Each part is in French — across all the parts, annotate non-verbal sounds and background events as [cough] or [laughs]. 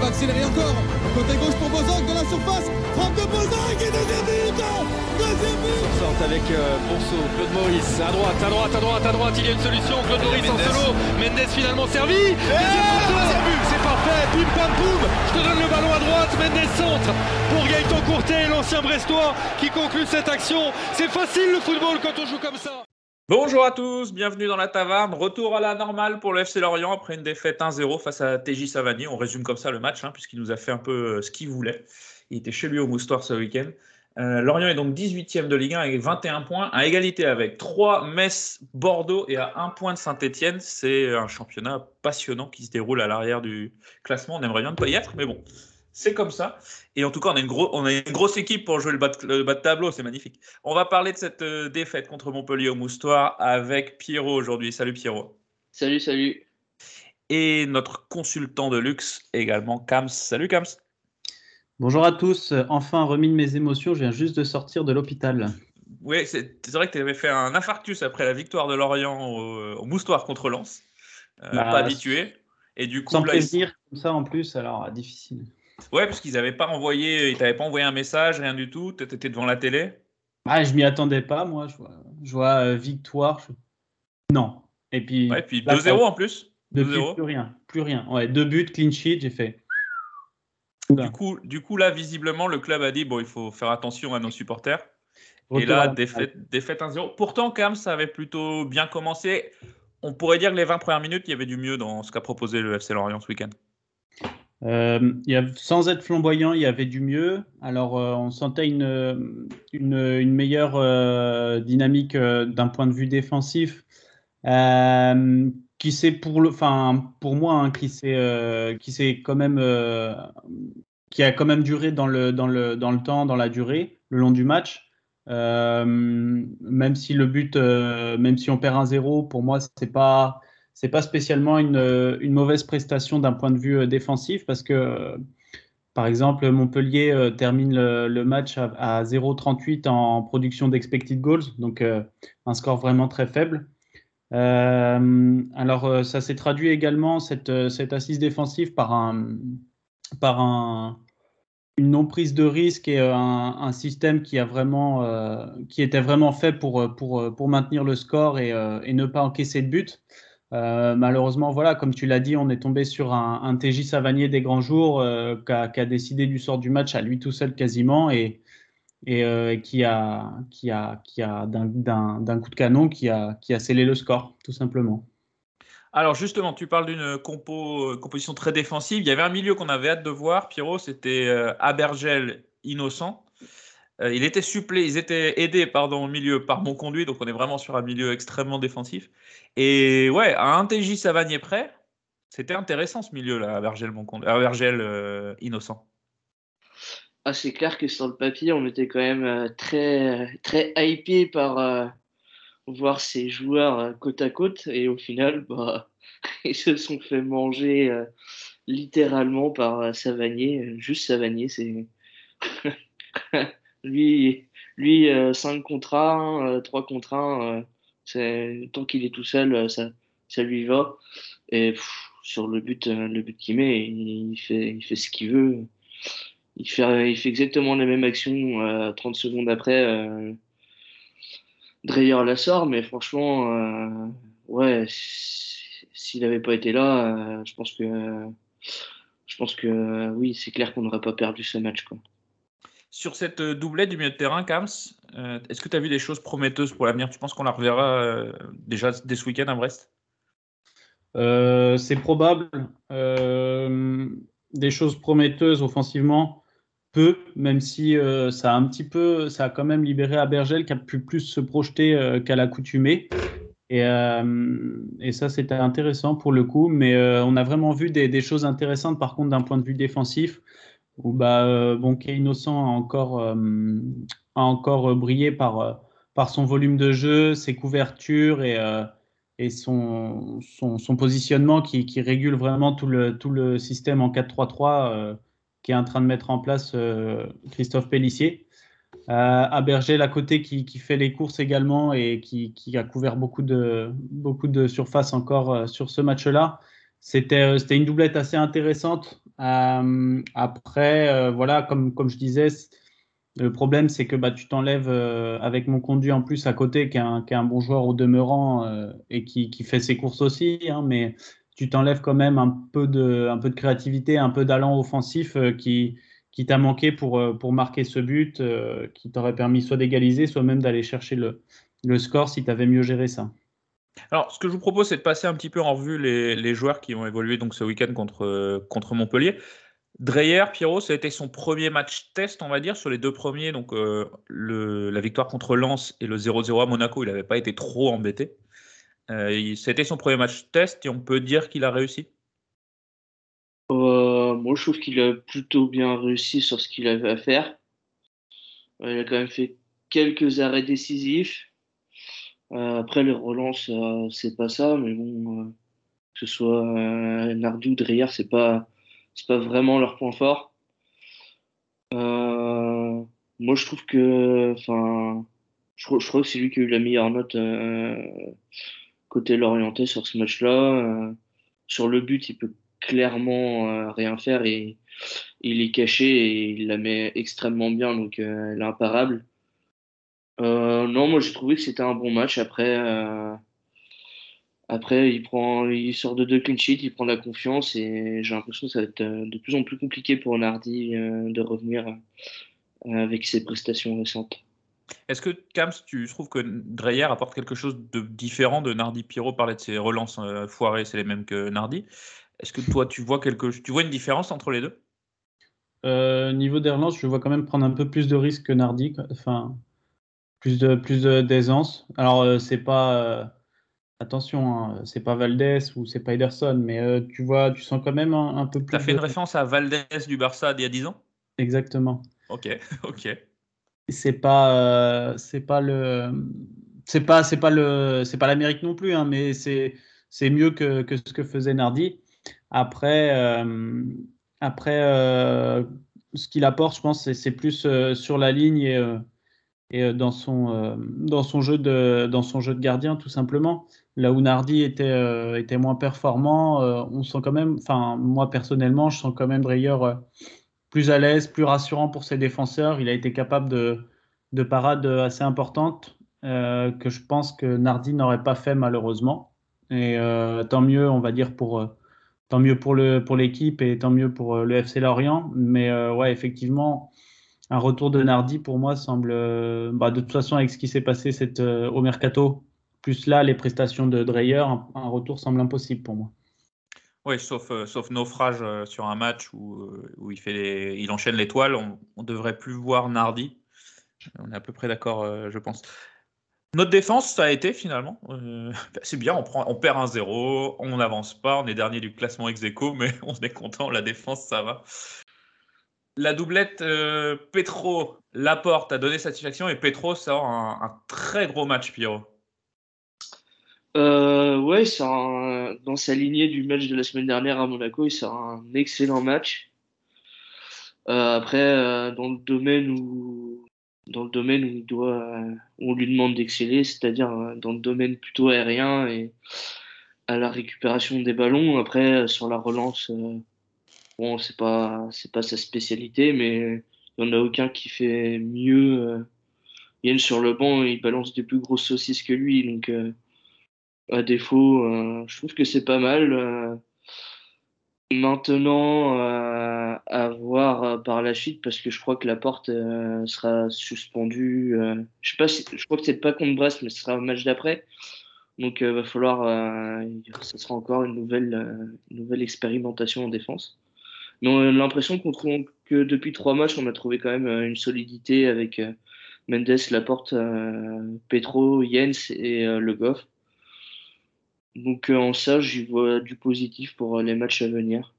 Va accélérer encore. Côté gauche pour Bozok de la surface. Frappe de Bozok et deuxième but Deuxième but. Sorte avec euh, Bonso, Claude Maurice, à droite, à droite, à droite, à droite, il y a une solution, Claude Maurice en solo, Mendes finalement servi, deuxième but, c'est parfait, pim pam poum, je te donne le ballon à droite, Mendes centre pour Gaëtan Courtet, l'ancien Brestois qui conclut cette action, c'est facile le football quand on joue comme ça. Bonjour à tous, bienvenue dans la taverne. Retour à la normale pour le FC Lorient après une défaite 1-0 face à TJ Savani. On résume comme ça le match, hein, puisqu'il nous a fait un peu euh, ce qu'il voulait. Il était chez lui au Moustoir ce week-end. Euh, Lorient est donc 18e de Ligue 1 avec 21 points, à égalité avec 3 Metz, Bordeaux et à 1 point de Saint-Etienne. C'est un championnat passionnant qui se déroule à l'arrière du classement. On aimerait bien ne pas y être, mais bon, c'est comme ça. Et en tout cas, on a une, on a une grosse équipe pour jouer le bas, de, tableau, c'est magnifique. On va parler de cette euh, défaite contre Montpellier au Moustoir avec Pierrot aujourd'hui. Salut Pierrot. Salut, salut. Et notre consultant de luxe également, Kams. Salut Kams. Bonjour à tous, enfin remis de mes émotions, je viens juste de sortir de l'hôpital. Oui, c'est vrai que tu avais fait un infarctus après la victoire de Lorient au, Moustoir contre Lens. Euh, bah, pas habitué. Et du coup, sans prévenir comme ça en plus, alors difficile. Ouais, parce qu'ils n'avaient pas envoyé, ils t'avaient pas envoyé un message, rien du tout. Tu étais devant la télé. Ah, je m'y attendais pas, moi. Je vois, je vois euh, victoire. Non. Et puis. Ouais, puis 2-0 en plus. Depuis, plus rien. Plus rien. Ouais, deux buts, clean sheet, j'ai fait. Du coup, du coup, là, visiblement, le club a dit bon, il faut faire attention à nos supporters. Et là, défaite, défaite 1-0. Pourtant, quand même, ça avait plutôt bien commencé. On pourrait dire que les 20 premières minutes, il y avait du mieux dans ce qu'a proposé le FC Lorient ce week-end. Euh, sans être flamboyant, il y avait du mieux. Alors, euh, on sentait une, une, meilleure euh, dynamique d'un point de vue défensif, qui s'est pour le, enfin pour moi, hein, qui s'est, qui s'est quand même, qui a quand même duré dans le, dans le, dans le temps, dans la durée, le long du match. même si le but, même si on perd un 0 pour moi, c'est pas c'est pas spécialement une, une mauvaise prestation d'un point de vue euh, défensif parce que, euh, par exemple, Montpellier euh, termine le, match à, 0,38 en production d'expected goals, donc un score vraiment très faible. alors, ça s'est traduit également, cette, cette, assise défensive, par, un, par un, une non prise de risque et un, système qui, a vraiment, qui était vraiment fait pour, pour, pour maintenir le score et, et ne pas encaisser de but. Euh, malheureusement, voilà, comme tu l'as dit, on est tombé sur un, TJ Savanier des grands jours euh, qui, a, décidé du sort du match à lui tout seul quasiment et, et euh, qui a, qui a, qui a d'un coup de canon qui a, qui a scellé le score, tout simplement. Alors justement, tu parles d'une compo, composition très défensive. Il y avait un milieu qu'on avait hâte de voir, Pierrot, c'était Abergel innocent. Euh, il était supplé, ils étaient aidés pardon, au milieu par mon conduit, donc on est vraiment sur un milieu extrêmement défensif. Et ouais, à un TJ Savanier près, c'était intéressant ce milieu-là, à Vergel, mon conduit, Vergel euh, innocent. Ah, c'est clair que sur le papier, on était quand même euh, très, très hypé par voir ces joueurs côte à côte, et au final, bah, [laughs] ils se sont fait manger littéralement par Savanier, juste Savanier, c'est. [laughs] [laughs] Lui, lui 5 euh, contre 1, 3 contre 1, tant qu'il est tout seul, euh, ça, ça lui va. Et sur le but, euh, le but qu'il met, il fait, ce qu'il veut. il fait, exactement la même action 30 secondes après. Dreyer la sort, mais franchement, ouais, s'il n'avait pas été là, je pense que, je pense que oui, c'est clair qu'on n'aurait pas perdu ce match. Sur cette doublette du milieu de terrain, Kams, est-ce que tu as vu des choses prometteuses pour l'avenir? Tu penses qu'on la reverra déjà dès ce week-end à Brest? C'est probable. des choses prometteuses offensivement peu, même si euh, ça a un petit peu, ça a quand même libéré Abergel qui a pu plus se projeter euh, qu'à l'accoutumée. Et, euh, et, ça, c'était intéressant pour le coup. Mais on a vraiment vu des, choses intéressantes, par contre, d'un point de vue défensif, où bah, bon, Innocent a encore, a encore brillé par, par son volume de jeu, ses couvertures et, et son, son, positionnement qui, qui, régule vraiment tout le, tout le système en 4-3-3 qui est en train de mettre en place euh, Christophe Pellissier. Euh, Berger, à côté, qui, qui, fait les courses également et qui, qui, a couvert beaucoup de, beaucoup de surface encore euh, sur ce match-là. C'était euh, une doublette assez intéressante. Après, voilà, comme, je disais, le problème, c'est que bah, tu t'enlèves avec mon conduit en plus à côté, qui est un, bon joueur au demeurant et qui, fait ses courses aussi. Hein, mais tu t'enlèves quand même un peu de, créativité, un peu d'allant offensif euh, qui, t'a manqué pour, euh, marquer ce but, euh, qui t'aurait permis soit d'égaliser, soit même d'aller chercher le, le score si tu avais mieux géré ça. Alors, ce que je vous propose, c'est de passer un petit peu en revue les, joueurs qui ont évolué donc, ce week-end contre, contre Montpellier. Dreyer, Pierrot, ça a été son premier match test, on va dire, sur les deux premiers. Donc, le, la victoire contre Lens et le 0-0 à Monaco, il n'avait pas été trop embêté. Euh, c'était son premier match test et on peut dire qu'il a réussi euh, Moi, je trouve qu'il a plutôt bien réussi sur ce qu'il avait à faire. Euh, il a quand même fait quelques arrêts décisifs. Après, les relances, c'est pas ça, mais bon, que ce soit Nardou ou Dreyer, c'est pas, pas vraiment leur point fort. moi, je trouve que, enfin, je, crois que c'est lui qui a eu la meilleure note côté l'orienter sur ce match-là. Euh, sur le but, il peut clairement euh, rien faire et il est caché et il la met extrêmement bien, donc euh, elle est imparable. Non, moi j'ai trouvé que c'était un bon match. Après, après il, prend, il sort de deux clean sheets, il prend la confiance et j'ai l'impression que ça va être de plus en plus compliqué pour Nardi de revenir avec ses prestations récentes. Est-ce que, Kams, tu trouves que Dreyer apporte quelque chose de différent de Nardi Pierrot parlait de ses relances euh, foirées, c'est les mêmes que Nardi? Est-ce que toi, tu vois, quelque... tu vois une différence entre les deux? Euh, Niveau des relances, je vois quand même prendre un peu plus de risques que Nardi, enfin, plus de plus d'aisance. Alors, euh, c'est pas. attention, hein, c'est pas Valdés ou c'est pas Ederson, mais tu vois, tu sens quand même un, peu plus. Tu as fait une référence à Valdés du Barça d'il y a 10 ans? Exactement. Ok, [laughs] ok c'est pas euh, c'est pas le c'est pas c'est pas le c'est pas l'Amérique non plus hein, mais c'est c'est mieux que, que, ce que faisait Nardi après euh, après euh, ce qu'il apporte je pense c'est plus sur la ligne et, et dans son dans son jeu de dans son jeu de gardien tout simplement là où Nardi était était moins performant on sent quand même enfin moi personnellement je sens quand même Breyer plus à l'aise, plus rassurant pour ses défenseurs. Il a été capable de, de parades assez importantes euh, que je pense que Nardi n'aurait pas fait malheureusement. Et euh, tant mieux, on va dire pour euh, tant mieux pour le pour l'équipe et tant mieux pour le FC Lorient. Mais ouais, effectivement, un retour de Nardi pour moi semble, bah, de toute façon avec ce qui s'est passé cette, au mercato, plus là les prestations de Dreyer, un, retour semble impossible pour moi. Oui, sauf, euh, naufrage euh, sur un match où, euh, il, fait il enchaîne l'étoile, on ne devrait plus voir Nardi. On est à peu près d'accord, je pense. Notre défense, ça a été finalement. [laughs] c'est bien, on, perd un 0, on n'avance pas, on est dernier du classement ex mais [laughs] on est content, la défense, ça va. La doublette Petro-Laporte a donné satisfaction et Petro sort un, très gros match, Pierrot. Euh, ouais, dans sa lignée du match de la semaine dernière à Monaco, il sort un excellent match. Euh, après, euh, dans le domaine où dans le domaine où il doit, on lui demande d'exceller, c'est-à-dire euh, dans le domaine plutôt aérien et à la récupération des ballons. Après, sur la relance, bon, c'est pas, c'est pas sa spécialité, mais il n'y en a aucun qui fait mieux. Yann sur le banc, il balance des plus grosses saucisses que lui, donc à défaut, je trouve que c'est pas mal. Maintenant, euh, à voir euh, par la suite, parce que je crois que la porte euh, sera suspendue. je sais pas si, je crois que c'est pas contre Brest, mais ce sera au match d'après. Donc, il va falloir, ce sera encore une nouvelle, nouvelle expérimentation en défense. Mais on a l'impression qu'on trouve que depuis trois matchs, on a trouvé quand même une solidité avec Mendes, Laporte, Petro, Jens et Le Goff. Donc euh, en ça, j'y vois du positif pour euh, les matchs à venir.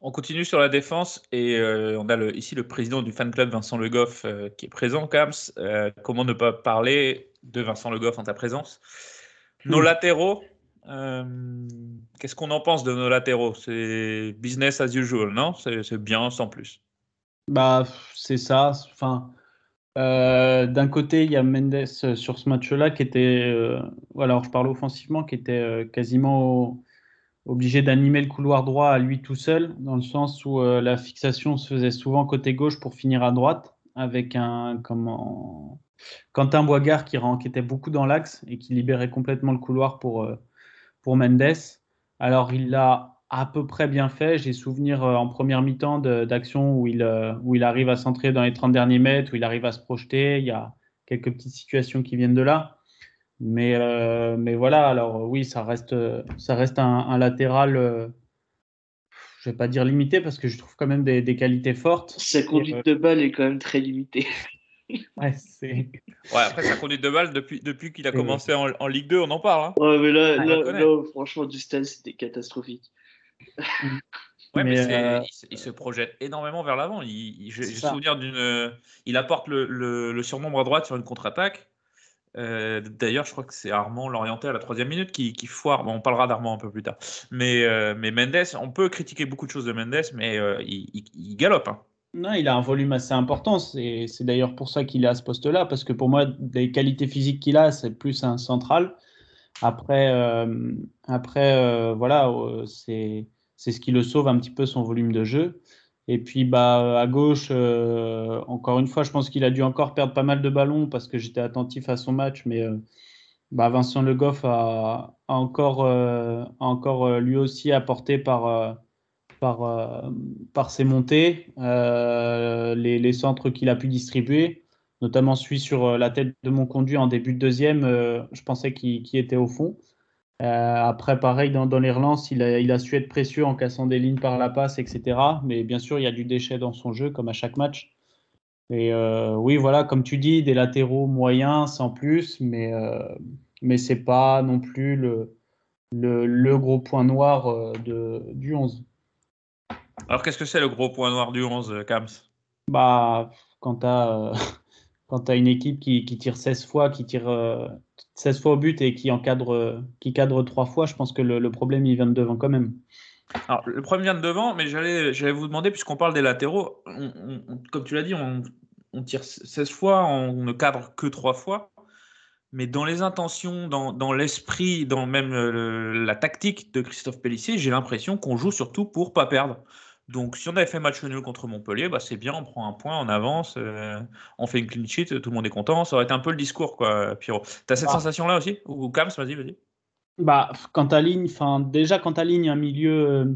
On continue sur la défense et euh, on a le, ici le président du fan club Vincent Le Goff qui est présent, Kams. comment ne pas parler de Vincent Le Goff en ta présence? Nos hmm. Latéraux, qu'est-ce qu'on en pense de nos latéraux? C'est business as usual, non? C'est bien sans plus. Bah, c'est ça. Enfin, euh, d'un côté, il y a Mendes euh, sur ce match-là qui était, euh, alors je parle offensivement, qui était quasiment obligé d'animer le couloir droit à lui tout seul, dans le sens où la fixation se faisait souvent côté gauche pour finir à droite, avec un Quentin Boigard qui, qui était beaucoup dans l'axe et qui libérait complètement le couloir pour, pour Mendes. Alors il l'a à peu près bien fait. J'ai souvenir euh, en première mi-temps d'actions où, il, euh, où il arrive à centrer dans les 30 derniers mètres, où il arrive à se projeter. Il y a quelques petites situations qui viennent de là. Mais, euh, mais voilà, alors oui, ça reste, ça reste un, latéral, je ne vais pas dire limité, parce que je trouve quand même des, des qualités fortes. Sa conduite de balle est quand même très limitée. [laughs] [laughs] ouais, ouais, après sa conduite de balle, depuis, depuis qu'il a commencé en, en, Ligue 2, on en parle. Hein. Ouais, mais là, là, franchement, du stade, c'était catastrophique. [laughs] Ouais, mais, euh, il, se projette énormément vers l'avant. Il, J'ai souvenir d'une. Il apporte le, le, surnombre à droite sur une contre-attaque. Euh, d'ailleurs, je crois que c'est Armand l'orienté à la troisième minute qui, qui foire. Bon, on parlera d'Armand un peu plus tard. Mais, euh, mais Mendes, on peut critiquer beaucoup de choses de Mendes, mais il, galope. Hein. Non, il a un volume assez important. C'est d'ailleurs pour ça qu'il est à ce poste-là, parce que pour moi, des qualités physiques qu'il a, c'est plus un central. Après, après voilà, c'est c'est ce qui le sauve un petit peu son volume de jeu. Et puis bah, à gauche, euh, encore une fois, je pense qu'il a dû encore perdre pas mal de ballons parce que j'étais attentif à son match. Mais euh, bah, Vincent Le Goff a, euh, encore lui aussi apporté par, par, par ses montées les, les, centres qu'il a pu distribuer, notamment celui sur la tête de mon conduit en début de deuxième. je pensais qu'il était au fond. Euh, après, pareil, dans, les relances, il a, su être précieux en cassant des lignes par la passe, etc. Mais bien sûr, il y a du déchet dans son jeu, comme à chaque match. Et euh, oui, voilà, comme tu dis, des latéraux moyens, sans plus, mais, euh, mais ce n'est pas non plus le, le, gros point noir de, du 11. Alors, qu'est-ce que c'est le gros point noir du 11, Kams? Bah, Quand tu as, as, une équipe qui, qui, tire 16 fois, qui tire 16 fois au but et qui encadre, qui cadre 3 fois, je pense que le, problème il vient de devant quand même. Alors, le problème vient de devant, mais j'allais, j'allais vous demander, puisqu'on parle des latéraux, comme tu l'as dit, on, tire 16 fois, on ne cadre que 3 fois. Mais dans les intentions, dans, dans l'esprit, dans même la tactique de Christophe Pellissier, j'ai l'impression qu'on joue surtout pour pas perdre. Donc, si on avait fait match nul contre Montpellier, bah, c'est bien, on prend un point, on avance, euh, on fait une clean sheet, tout le monde est content. Ça aurait été un peu le discours, quoi, Pierrot. Tu as cette bah. sensation-là aussi? Ou Kams, vas-y, vas-y. Bah, quand tu alignes, déjà, quand tu alignes un milieu euh,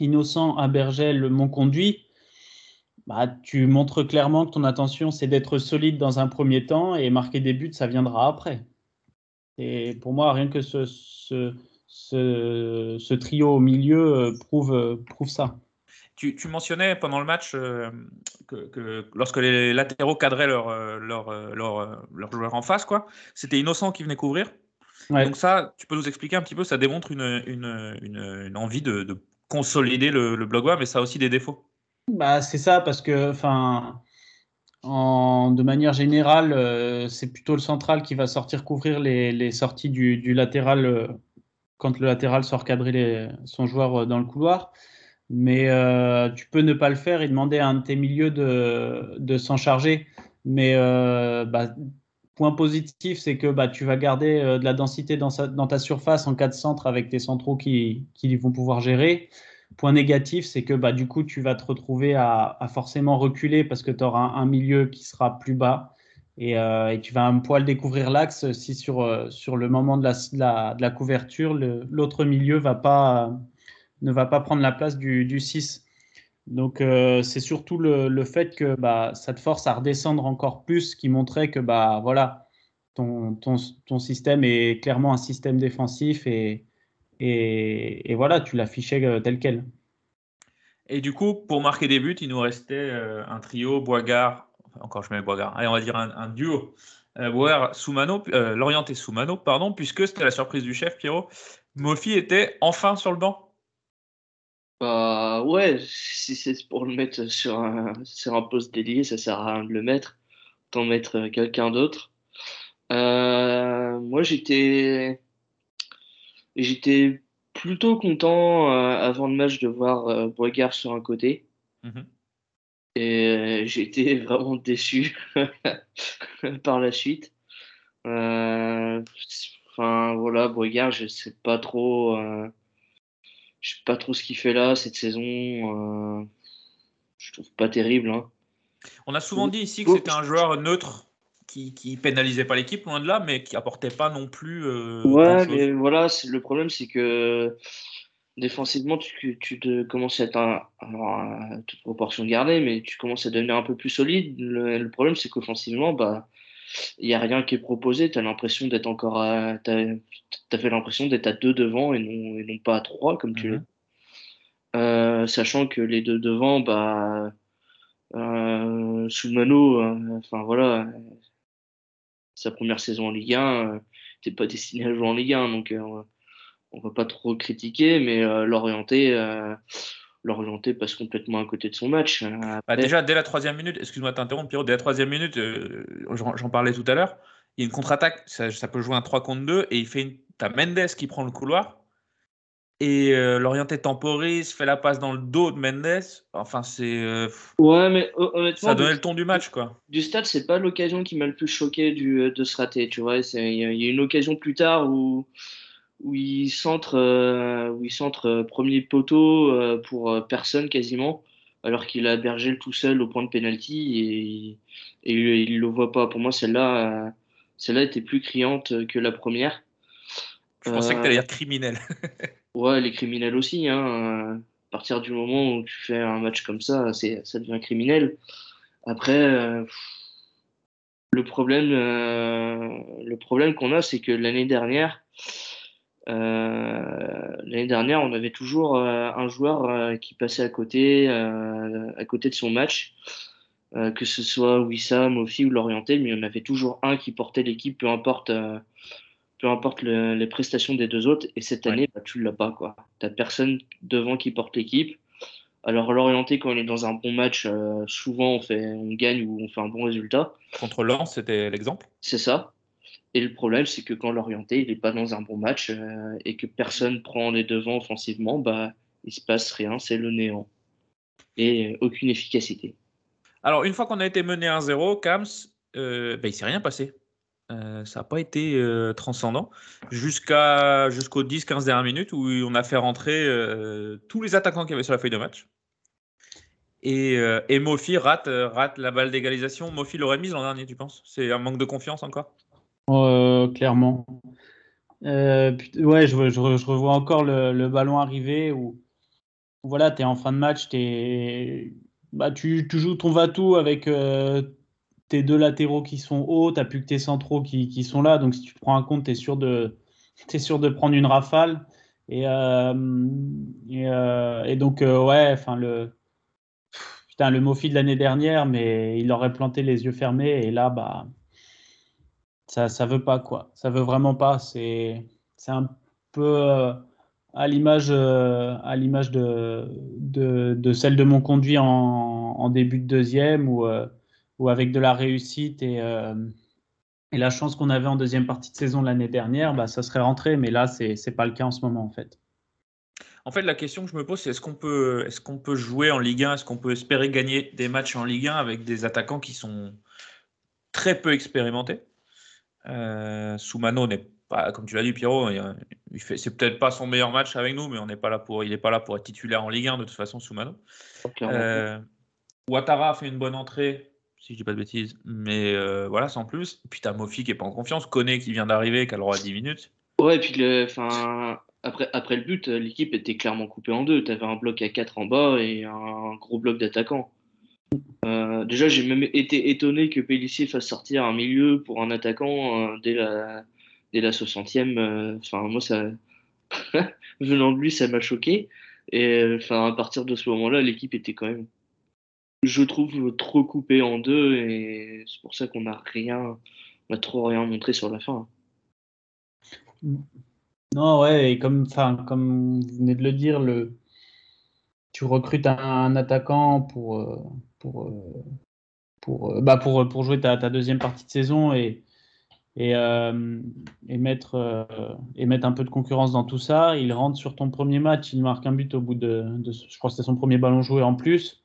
innocent à Bergel, mon conduit, bah, tu montres clairement que ton intention, c'est d'être solide dans un premier temps et marquer des buts, ça viendra après. Et pour moi, rien que ce, ce, ce, trio au milieu euh, prouve, prouve ça. Tu, mentionnais pendant le match euh, que, lorsque les latéraux cadraient leur, euh, leur, euh, leur, leur joueur en face, quoi, c'était Innocent qui venait couvrir. Donc ça, tu peux nous expliquer un petit peu, ça démontre une, une, une, envie de, de, consolider le, le bloc mais ça a aussi des défauts. Bah, c'est ça, parce que enfin, en, de manière générale, c'est plutôt le central qui va sortir couvrir les, les sorties du, du latéral quand le latéral sort cadrer les, son joueur dans le couloir mais euh, tu peux ne pas le faire et demander à un de tes milieux de, de s'en charger. Mais euh, bah, point positif, c'est que bah, tu vas garder euh, de la densité dans, dans, ta surface en cas de centre avec tes centraux qui, qui vont pouvoir gérer. Point négatif, c'est que bah, du coup, tu vas te retrouver à, forcément reculer parce que tu auras un, milieu qui sera plus bas et, tu vas un poil découvrir l'axe si sur, sur le moment de la, de la, couverture, l'autre milieu va pas, ne va pas prendre la place du, du 6. Donc, euh, c'est surtout le, fait que bah, ça te force à redescendre encore plus, qui montrait que bah, voilà, ton, ton, ton système est clairement un système défensif et, et, voilà, tu l'affichais euh, tel quel. Et du coup, pour marquer des buts, il nous restait euh, un trio, Boigard, encore je mets Boigard, allez, on va dire un, duo, euh, Soumano, euh, Lorient et Soumano, pardon, puisque c'était la surprise du chef, Pierrot. Mofi était enfin sur le banc. Bah ouais, si c'est pour le mettre sur un, sur un poste délié, ça sert à rien de le mettre. Autant mettre quelqu'un d'autre. Euh, moi j'étais j'étais plutôt content euh, avant le match de voir euh, sur un côté. Mhm. Et j'étais [laughs] vraiment déçu [laughs] par la suite. Euh, enfin voilà, Boigard, je sais pas trop. Je sais pas trop ce qu'il fait là cette saison. Euh, je trouve pas terrible. Hein. On a souvent dit ici que c'était un joueur neutre qui, qui pénalisait pas l'équipe, loin de là, mais qui apportait pas non plus. Euh, ouais, mais voilà, le problème c'est que défensivement, tu, tu te commences à être un, toute proportion gardée, mais tu commences à devenir un peu plus solide. Le, problème c'est qu'offensivement, bah il n'y a rien qui est proposé. Tu as l'impression d'être encore à. Tu as, fait l'impression d'être à deux devant et non, et non pas à trois, comme tu. Mhm. Euh, sachant que les deux devant, bah. Euh, Soumano, euh, enfin voilà, sa première saison en Ligue 1, t'es pas destiné à jouer en Ligue 1, donc on va pas trop critiquer, mais l'orienter l'orienter passe complètement à côté de son match. Euh, bah, déjà, dès la troisième minute, excuse-moi de t'interrompre, Pierrot, dès la troisième minute, euh, j'en parlais tout à l'heure, il y a une contre-attaque, ça, peut jouer un 3 contre 2, et il fait une... T'as Mendes qui prend le couloir, et euh, l'orienté temporise, fait la passe dans le dos de Mendes. Enfin, c'est. ouais, mais honnêtement. Ça donnait le ton du match, quoi. Du stade, c'est pas l'occasion qui m'a le plus choqué du, de se rater, tu vois. Il y, a une occasion plus tard où où il centre, euh, où il centre euh, premier poteau euh, pour personne quasiment, alors qu'il a Bergel tout seul au point de penalty et, et il le voit pas. Pour moi, celle-là, celle-là était plus criante que la première. Je pensais que tu allais dire criminel. [laughs] ouais, les criminels aussi. Hein. À partir du moment où tu fais un match comme ça, c'est, ça devient criminel. Après, le problème, le problème qu'on a, c'est que l'année dernière, l'année dernière, on avait toujours euh, un joueur euh, qui passait à côté, à côté de son match, que ce soit Wissam, Mofi ou l'orienté, mais on avait toujours un qui portait l'équipe, peu importe, peu importe les prestations des deux autres. Et cette année, bah, tu l'as pas, quoi. T'as personne devant qui porte l'équipe. Alors l'orienté, quand on est dans un bon match, souvent on fait, on gagne ou on fait un bon résultat. Contre Lens, c'était l'exemple? C'est ça. Et le problème, c'est que quand l'orienté, il n'est pas dans un bon match euh, et que personne prend les devants offensivement, bah, il se passe rien, c'est le néant. Et aucune efficacité. Alors, une fois qu'on a été mené 1-0, Kams, euh, bah, il ne s'est rien passé. Euh, ça n'a pas été euh, transcendant jusqu'à jusqu'aux 10-15 dernières minutes où on a fait rentrer tous les attaquants qu'il y avait sur la feuille de match. Et, et Mofi rate, rate la balle d'égalisation. Mofi l'aurait mise l'an dernier, tu penses? C'est un manque de confiance encore? Euh, clairement. Euh, ouais, je, je, revois encore le, ballon arriver où, voilà, tu es en fin de match, es, bah, tu, joues ton va-tout avec euh, tes deux latéraux qui sont hauts, tu plus que tes centraux qui, sont là, donc si tu prends un compte, tu es, [laughs] sûr de, prendre une rafale. Et, et, donc, ouais, enfin, le, le Mofi de l'année dernière, mais il aurait planté les yeux fermés, et là, bah ça ça veut pas quoi. Ça veut vraiment pas. C'est c'est un peu euh, à l'image euh, à l'image de, de, celle de mon conduit en, début de deuxième ou euh, ou avec de la réussite et et la chance qu'on avait en deuxième partie de saison l'année dernière, bah, ça serait rentré, mais là, c'est n'est pas le cas en ce moment, en fait. En fait, la question que je me pose, c'est est-ce qu'on peut, est qu'on peut jouer en Ligue 1 Est-ce qu'on peut espérer gagner des matchs en Ligue 1 avec des attaquants qui sont très peu expérimentés? Euh, Soumano n'est bah, comme tu l'as dit, Pierrot, il, fait, c'est peut-être pas son meilleur match avec nous, mais on n'est pas là pour, il n'est pas là pour être titulaire en Ligue 1 de toute façon sous Mano. Euh, Ouattara a fait une bonne entrée, si je dis pas de bêtises, mais euh, voilà, sans plus. puis t'as Mofi qui est pas en confiance, Koné qui vient d'arriver, qui a le droit à 10 minutes. Ouais, et puis le, après, après le but, l'équipe était clairement coupée en deux. Tu avais un bloc à 4 en bas et un gros bloc d'attaquants. Euh, déjà, j'ai même été étonné que Pellissier fasse sortir un milieu pour un attaquant euh, dès, la, dès la 60e. Euh, enfin, moi, ça, [laughs] venant de lui, ça m'a choqué. Et enfin, à partir de ce moment-là, l'équipe était quand même, je trouve, trop coupée en deux. Et c'est pour ça qu'on n'a rien, on a trop rien montré sur la fin. Non, ouais, et comme, comme vous venez de le dire, le, tu recrutes un, attaquant pour, pour, euh, pour, euh, bah pour, pour jouer ta, deuxième partie de saison et, et, euh, et, mettre, et mettre un peu de concurrence dans tout ça. Il rentre sur ton premier match, il marque un but au bout de, de je crois que c'était son premier ballon joué en plus.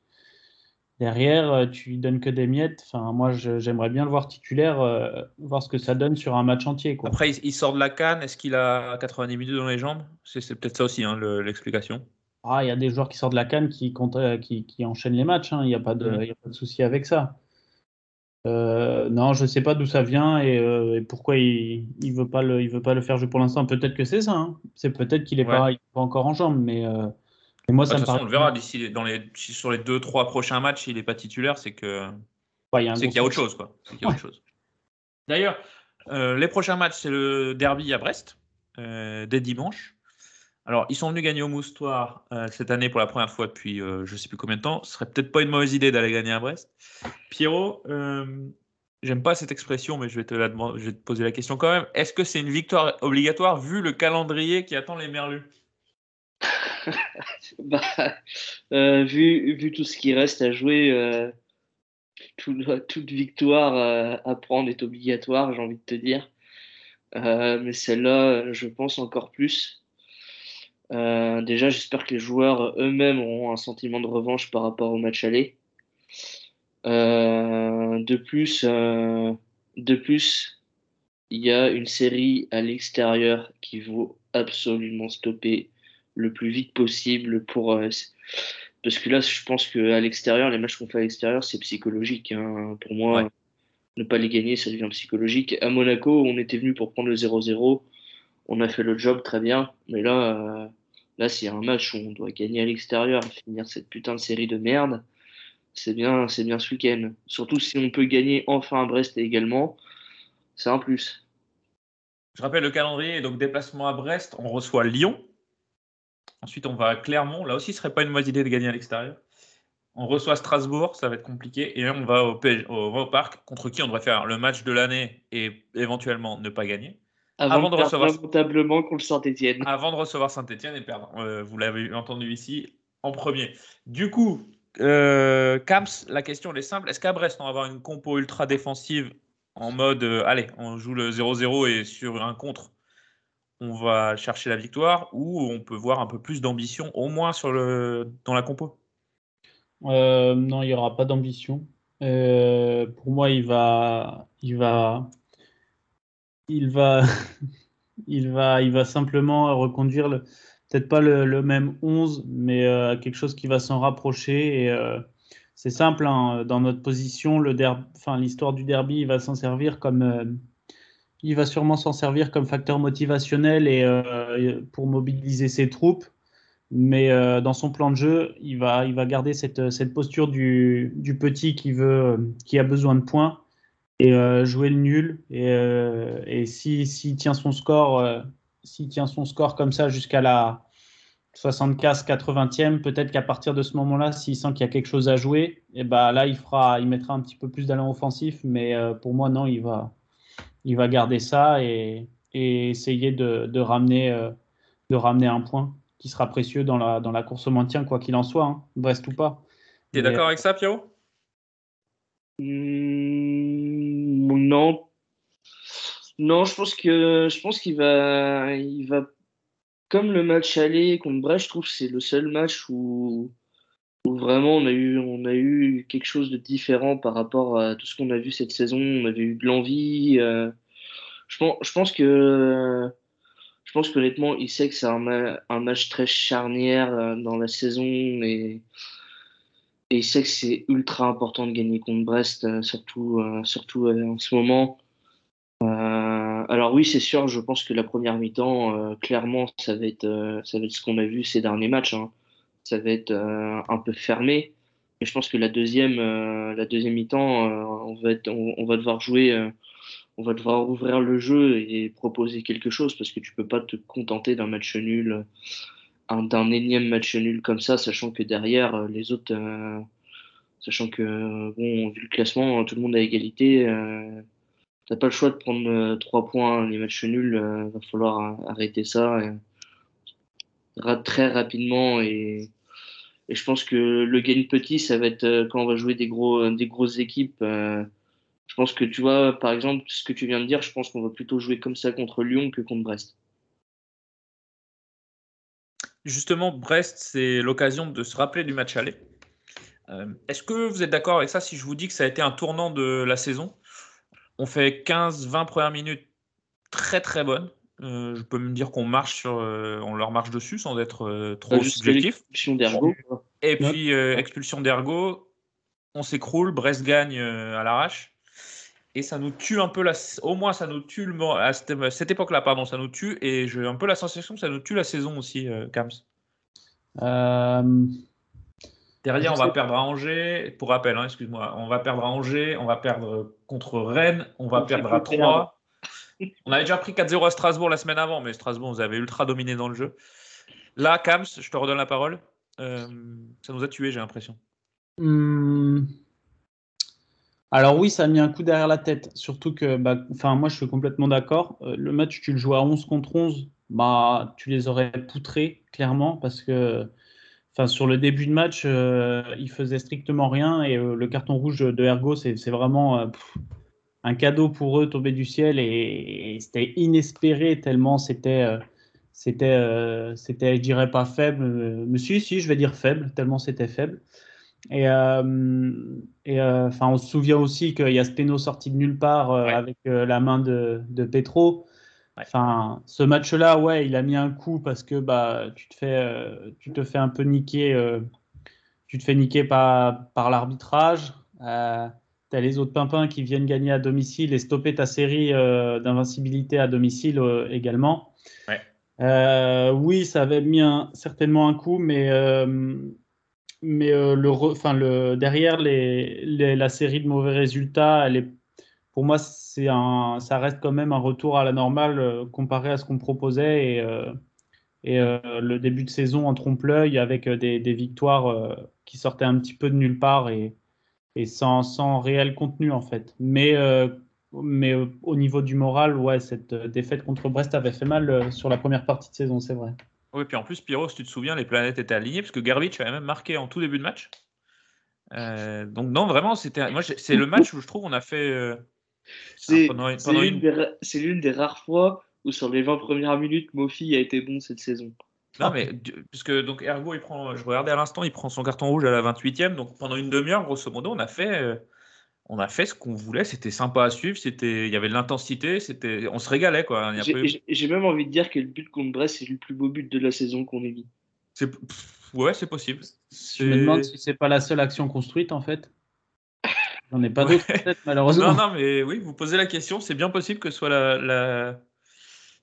Derrière, tu lui donnes que des miettes. Enfin, moi, j'aimerais bien le voir titulaire, voir ce que ça donne sur un match entier. Quoi. Après, il, sort de la canne. Est-ce qu'il a 90 minutes dans les jambes? C'est peut-être ça aussi, hein, l'explication. Ah, il y a des joueurs qui sortent de la canne qui, euh, qui, qui enchaînent les matchs. Hein. Il n'y a, pas de, mm. a pas de souci avec ça. Euh, non, je ne sais pas d'où ça vient et, euh, pourquoi il ne veut, pas le, il veut pas le faire jouer pour l'instant. Peut-être que c'est ça. Hein. C'est peut-être qu'il n'est pas, pas, encore en jambes. Mais, moi, ça me façon, on le verra d'ici dans les, sur les deux, trois prochains matchs. S'il n'est pas titulaire, c'est que c'est qu'il y a autre chose. Quoi. chose. D'ailleurs, les prochains matchs, c'est le derby à Brest, dès dimanche. Alors, ils sont venus gagner au Moustoir euh, cette année pour la première fois depuis euh, je ne sais plus combien de temps. Ce serait peut-être pas une mauvaise idée d'aller gagner à Brest. Pierrot, euh, j'aime pas cette expression, mais je vais, te poser la question quand même. Est-ce que c'est une victoire obligatoire vu le calendrier qui attend les Merlus? [laughs] Bah, vu, vu, tout ce qui reste à jouer, toute victoire à prendre est obligatoire, j'ai envie de te dire. mais celle-là, je pense encore plus. Euh, déjà, j'espère que les joueurs eux-mêmes auront un sentiment de revanche par rapport au match aller. Euh, de plus, euh, de plus, il y a une série à l'extérieur qui vaut absolument stopper le plus vite possible pour parce que là, je pense qu'à l'extérieur, les matchs qu'on fait à l'extérieur, c'est psychologique. Hein. Pour moi, ne pas les gagner, ça devient psychologique. À Monaco, on était venu pour prendre le 0-0. On a fait le job très bien. Mais là, Là, s'il y a un match où on doit gagner à l'extérieur et finir cette putain de série de merde, c'est bien, c'est bien ce week-end. Surtout si on peut gagner enfin à Brest également, c'est un plus. Je rappelle le calendrier, donc déplacement à Brest, on reçoit Lyon. Ensuite, on va à Clermont. Là aussi, ce serait pas une mauvaise idée de gagner à l'extérieur. On reçoit Strasbourg, ça va être compliqué. Et on va au, au parc, contre qui on devrait faire le match de l'année et éventuellement ne pas gagner. Avant, de recevoir contre Saint-Etienne. Avant de recevoir Saint-Etienne et perdre. Euh, vous l'avez entendu ici en premier. Du coup, euh, Camps, la question est simple. Est-ce qu'à Brest, on va avoir une compo ultra défensive en mode euh, allez, on joue le 0-0 et sur un contre, on va chercher la victoire ou on peut voir un peu plus d'ambition, au moins sur le, dans la compo? Non, il n'y aura pas d'ambition. pour moi, il va, il va il va, [laughs] il va, il va simplement reconduire peut-être pas le, même 11, mais euh, quelque chose qui va s'en rapprocher. Euh, c'est simple, hein, dans notre position, l'histoire du derby, il va s'en servir comme, euh, il va sûrement s'en servir comme facteur motivationnel et pour mobiliser ses troupes. Mais dans son plan de jeu, il va, il va garder cette, cette posture du, du, petit qui veut, qui a besoin de points et euh, jouer le nul. Et, euh, et s'il si, tient son score, euh, s'il tient son score comme ça jusqu'à la 75-80e, peut-être qu'à partir de ce moment-là, s'il sent qu'il y a quelque chose à jouer, et ben là, il fera, il mettra un petit peu plus d'allant offensif. Mais pour moi, non, il va, il va garder ça et, et essayer de, de ramener, de ramener un point qui sera précieux dans la, dans la course au maintien, quoi qu'il en soit, hein, Brest ou pas. Tu es d'accord avec ça, Pierrot? Non. Non, je pense que je pense qu'il va, il va comme le match aller contre Brest. Je trouve que c'est le seul match où, vraiment on a eu quelque chose de différent par rapport à tout ce qu'on a vu cette saison. On avait eu de l'envie. Euh, je pense, je pense que je pense qu'honnêtement, il sait que c'est un, un, match très charnière euh, dans la saison et, et il sait que c'est ultra important de gagner contre Brest, euh, surtout, euh, surtout en ce moment. alors oui, c'est sûr, je pense que la première mi-temps, clairement, ça va être, ça va être ce qu'on a vu ces derniers matchs. Hein. Ça va être un peu fermé. Mais je pense que la deuxième, la deuxième mi-temps, on, va être, on, va devoir jouer on va devoir ouvrir le jeu et proposer quelque chose parce que tu peux pas te contenter d'un match nul, d'un énième match nul comme ça, sachant que derrière euh, les autres, euh, sachant que bon, vu le classement, tout le monde a égalité. Euh, T'as pas le choix de prendre euh, trois points les matchs nuls. Il va falloir arrêter ça très rapidement et, et, je pense que le gain petit, ça va être quand on va jouer des gros, des grosses équipes. Je pense que tu vois, par exemple, ce que tu viens de dire, je pense qu'on va plutôt jouer comme ça contre Lyon que contre Brest. Justement, Brest, c'est l'occasion de se rappeler du match aller. Euh, est-ce que vous êtes d'accord avec ça si je vous dis que ça a été un tournant de la saison? On fait 15-20 premières minutes très très bonnes. Euh, je peux me dire qu'on marche sur, euh, on leur marche dessus sans être trop subjectif. Expulsion d'ergo. Et puis expulsion d'ergo, on s'écroule, Brest gagne à l'arrache et ça nous tue un peu la, au moins ça nous tue le, à cette, époque-là, pardon, ça nous tue et j'ai un peu la sensation que ça nous tue la saison aussi, euh, Kams. Euh, Derrière, on va perdre à Angers. Pour rappel, hein, excuse-moi, on va perdre à Angers, on va perdre contre Rennes, on va perdre à 3. On avait déjà pris 4-0 à Strasbourg la semaine avant, mais Strasbourg, vous avez ultra dominé dans le jeu. Là, Kams, je te redonne la parole. Euh, ça nous a tués, j'ai l'impression. Hmm. Alors oui, ça a mis un coup derrière la tête. Surtout que, bah, moi, je suis complètement d'accord. Euh, le match, tu le joues à 11 contre 11, bah, tu les aurais poutrés, clairement, parce que, enfin, sur le début de match, euh, ils faisaient strictement rien et euh, le carton rouge de Ergo, c'est vraiment un cadeau pour eux tombé du ciel et, c'était inespéré tellement c'était, c'était, c'était, je dirais pas faible, mais si, si, je vais dire faible, tellement c'était faible. Et, euh, et euh, enfin, on se souvient aussi qu'il y a ce péno sorti de nulle part euh, avec la main de, de Petro. Enfin, ce match-là, ouais, il a mis un coup parce que bah, tu te fais, tu te fais un peu niquer, tu te fais niquer par, par l'arbitrage. tu as les autres pimpins qui viennent gagner à domicile et stopper ta série d'invincibilité à domicile également. Ouais. oui, ça avait mis certainement un coup, mais mais euh, le, le, derrière les, la série de mauvais résultats, pour moi, un, ça reste quand même un retour à la normale euh, comparé à ce qu'on proposait et, euh, le début de saison en trompe-l'œil avec des, des victoires qui sortaient un petit peu de nulle part et, et sans, sans, réel contenu en fait. Mais, mais au niveau du moral, ouais, cette défaite contre Brest avait fait mal sur la première partie de saison, c'est vrai. Oui, puis en plus, Pyro, si tu te souviens, les planètes étaient alignées parce que Garbage avait même marqué en tout début de match. Euh, donc non, vraiment, c'était. Moi, c'est le match où je trouve qu'on a fait. Euh, c'est l'une des, rares fois où sur les 20 premières minutes, Mofi a été bon cette saison. Non, mais puisque donc Ergo, il prend. Je regardais à l'instant, il prend son carton rouge à la 28e. Donc pendant une demi-heure, grosso modo, on a fait. Euh, on a fait ce qu'on voulait, c'était sympa à suivre, c'était, il y avait de l'intensité, c'était, on se régalait quoi. J'ai même envie de dire que le but contre Brest c'est le plus beau but de la saison qu'on ait vu. C'est, ouais, c'est possible. Je me demande si c'est pas la seule action construite en fait. [laughs] J'en ai pas d'autres peut-être malheureusement. Non, non, mais oui, vous posez la question, c'est bien possible que ce soit la,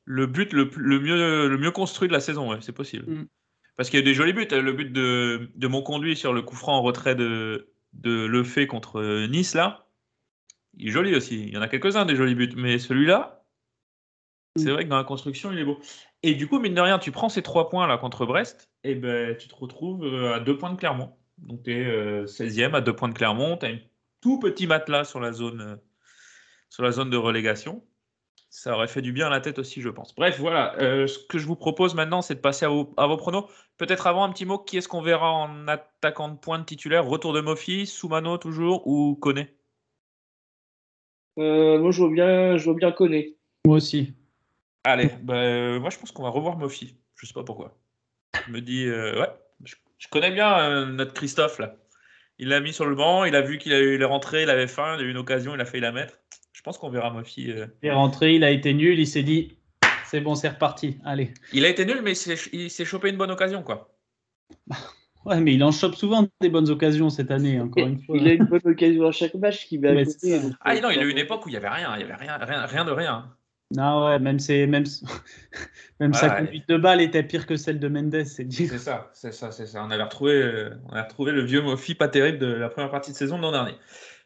le but le, mieux, le mieux construit de la saison, ouais, c'est possible. Mm. Parce qu'il y a eu des jolis buts. Le but de, de mon conduit sur le coup franc en retrait de, de Le fait contre euh, Nice, là, il est joli aussi. Il y en a quelques-uns des jolis buts, mais celui-là, c'est vrai que dans la construction, il est beau. Et du coup, mine de rien, tu prends ces trois points là contre Brest, et ben tu te retrouves euh, à deux points de Clermont. Donc tu es 16e à deux points de Clermont, tu as un tout petit matelas sur la zone, euh, sur la zone de relégation ça aurait fait du bien à la tête aussi, je pense. Bref, voilà. Euh, ce que je vous propose maintenant, c'est de passer à vos, pronos. Peut-être avant un petit mot, qui est-ce qu'on verra en attaquant de pointe titulaire? Retour de Mofi, Soumano toujours ou Koné? Euh, Moi, je vois bien, je vois bien Koné. Moi aussi. Allez, bah, euh, moi je pense qu'on va revoir Mofi. Je sais pas pourquoi. Je me dis, ouais, je, connais bien notre Christophe là. Il l'a mis sur le banc, il a vu qu'il a eu les rentrées, il avait faim, il a eu une occasion, il a failli la mettre pense qu'on verra Mofi. Il est rentré, il a été nul, il s'est dit c'est bon, c'est reparti. Allez. Il a été nul, mais il s'est chopé une bonne occasion, quoi. Ouais, mais il en chope souvent des bonnes occasions cette année, encore une fois. Il a une bonne occasion à chaque match qui va côté, Ah non, il a eu euh, une époque où il y avait rien, il y avait rien, rien, rien de rien. Non, ouais, même, c'est, même, [laughs] même sa Ouais. conduite de balle était pire que celle de Mendes, c'est dire. C'est ça, c'est ça, c'est ça. On avait retrouvé, euh, on a retrouvé le vieux Mofi pas terrible de la première partie de saison de l'an dernier.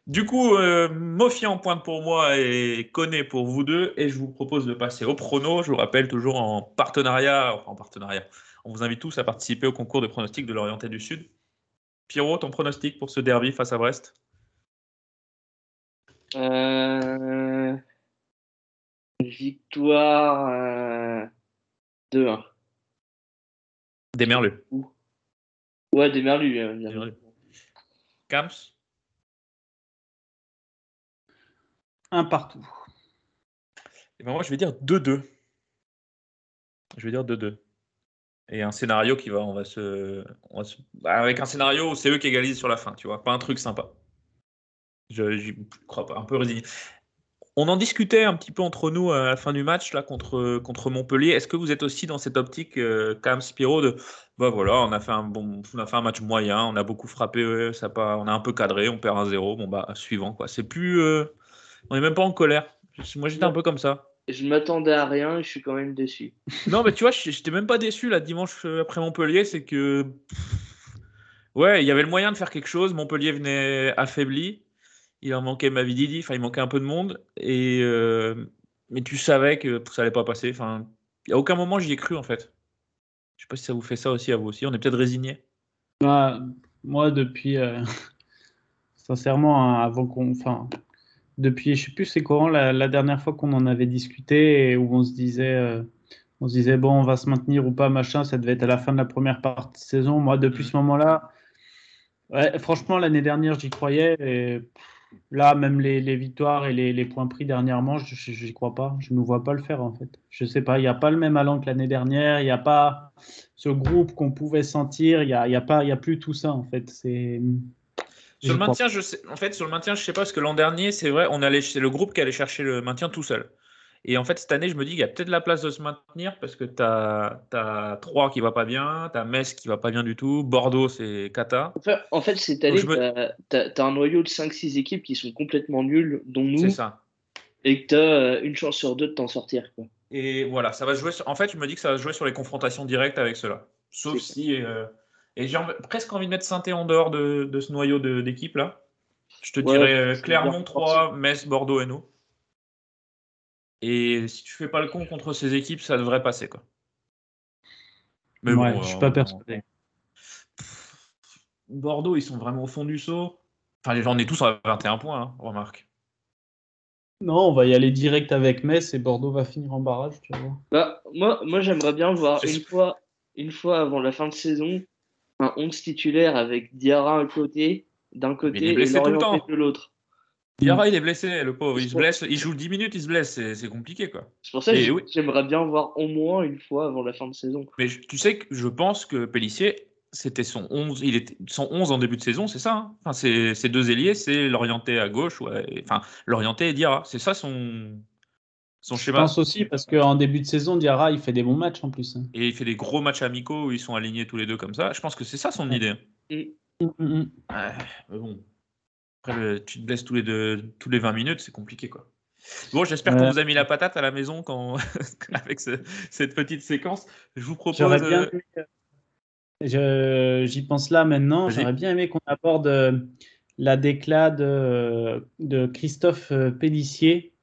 Du coup, euh, Mofi en pointe pour moi et Koné pour vous deux. Et je vous propose de passer au prono. Je vous rappelle toujours en partenariat, enfin en partenariat. On vous invite tous à participer au concours de pronostics de l'Orienté du Sud. Pierrot, ton pronostic pour ce derby face à Brest? Euh, Victoire euh, 2-1. Démerle. Ouais, des Merlus. euh, Démerle. Camps Un partout. Eh ben moi, je vais dire 2-2. Je vais dire 2-2. Et un scénario qui va, on va se, bah, avec un scénario où c'est eux qui égalisent sur la fin, tu vois, pas un truc sympa. Je, j'y crois pas, un peu résigné. On en discutait un petit peu entre nous à la fin du match là contre contre Montpellier. Est-ce que vous êtes aussi dans cette optique, euh, Cam Spiro, de bah voilà, on a fait un bon, on a fait un match moyen, on a beaucoup frappé, ça pas, on a un peu cadré, on perd un 0 bon bah suivant quoi. C'est plus, euh, on est même pas en colère. Moi j'étais un peu comme ça. Je m'attendais à rien et je suis quand même déçu. [laughs] Non, mais tu vois, je- j'étais même pas déçu là dimanche euh, après Montpellier. C'est que. Ouais, il y avait le moyen de faire quelque chose. Montpellier venait affaibli. Il en manquait Mavididi. Enfin, il manquait un peu de monde. Et. euh, Mais tu savais que ça allait pas passer. Enfin, à aucun moment j'y ai cru en fait. Je sais pas si ça vous fait ça aussi à vous aussi. On est peut-être résigné. Bah, moi, depuis. euh, [laughs] sincèrement, hein, avant qu'on. Enfin, depuis, je sais plus c'est quand la, la dernière fois qu'on en avait discuté et où on se disait. euh, on se disait, bon, on va se maintenir ou pas, machin, ça devait être à la fin de la première partie de saison. Moi, depuis ce moment-là, ouais, franchement, l'année dernière, j'y croyais. Et là, même les, les victoires et les, les points pris dernièrement, je j'y crois pas. Je ne vois pas le faire, en fait. Je sais pas, il n'y a pas le même allant que l'année dernière. Il n'y a pas ce groupe qu'on pouvait sentir. Il n'y a, y a, pas- il y a plus tout ça, en fait. C'est. Sur le maintien, je sais, en fait, sur le maintien, je sais pas parce que l'an dernier, c'est vrai, on allait, c'est le groupe qui allait chercher le maintien tout seul. Et en fait, cette année, je me dis qu'il y a peut-être la place de se maintenir parce que tu as, Troyes qui va pas bien, tu as Metz qui va pas bien du tout, Bordeaux, c'est Cata. En fait, en fait, cette année, me- tu as, un noyau de 5-6 équipes qui sont complètement nulles, dont nous, C'est ça. et que tu as une chance sur deux de t'en sortir. Quoi. Et voilà, ça va se jouer. Sur... En fait, je me dis que ça va jouer sur les confrontations directes avec ceux-là. Sauf si. euh, Et j'ai env- presque envie de mettre saint en dehors de, de ce noyau d'équipe là. Je te Ouais, dirais euh, Clermont, bien 3, Metz, Bordeaux et nous. Et si tu fais pas le con contre ces équipes, ça devrait passer quoi. Mais Ouais, bon, je suis euh, pas on- persuadé. Bordeaux, ils sont vraiment au fond du saut. Enfin, les gens, on est tous à 21 points, hein, remarque. Non, on va y aller direct avec Metz et Bordeaux va finir en barrage, tu voir. Bah, moi, moi j'aimerais bien voir une fois, une fois avant la fin de saison un 11 titulaire avec Diarra à côté, d'un côté et temps. de l'autre. Diarra, il est blessé, le pauvre. Il se blesse, il joue 10 minutes, il se blesse. C'est compliqué quoi. C'est pour ça que Et oui. j'aimerais bien voir au moins une fois avant la fin de saison. Mais tu sais que je pense que Pellissier, c'était son 11, il était son 11 en début de saison, c'est ça. hein? Enfin, c'est ces deux ailiers, c'est l'orienté à gauche, ouais, enfin l'orienté et Diarra. C'est ça son, son Je schéma. pense aussi parce qu'en début de saison, Diarra, il fait des bons matchs en plus. hein. Et il fait des gros matchs amicaux où ils sont alignés tous les deux comme ça. Je pense que c'est ça son Ouais. idée. Mm, mm, mm. Ouais, mais bon. Après, le- tu te blesses tous les, deux, tous les 20 minutes, c'est compliqué quoi. Bon, j'espère qu'on vous a mis la patate à la maison quand, [laughs] avec ce- cette petite séquence. Je vous propose. J'aurais bien euh, aimé, euh, je- J'y pense là maintenant. J'aurais bien aimé qu'on aborde euh, la déclat de, de Christophe euh, Pélissier.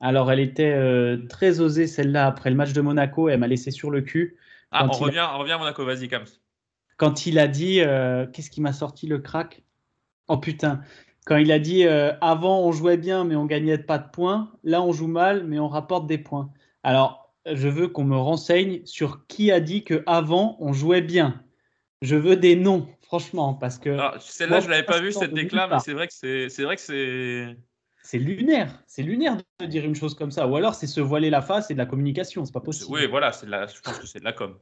Alors, elle était euh, très osée celle-là après le match de Monaco. Elle m'a laissé sur le cul. Ah, on a- revient, on revient à Monaco, vas-y, Kams. quand il a dit, euh, qu'est-ce qui m'a sorti le crack? Oh putain, quand il a dit euh, avant on jouait bien mais on gagnait pas de points, là on joue mal mais on rapporte des points. Alors je veux qu'on me renseigne sur qui a dit que avant on jouait bien. Je veux des noms, franchement, parce que celle-là, moi, je l'avais pas vue, cette c'est vrai que c'est, c'est vrai que c'est. C'est lunaire. C'est lunaire de dire une chose comme ça. Ou alors c'est se voiler la face et de la communication, c'est pas possible. Oui, voilà, c'est la, je pense que c'est de la com.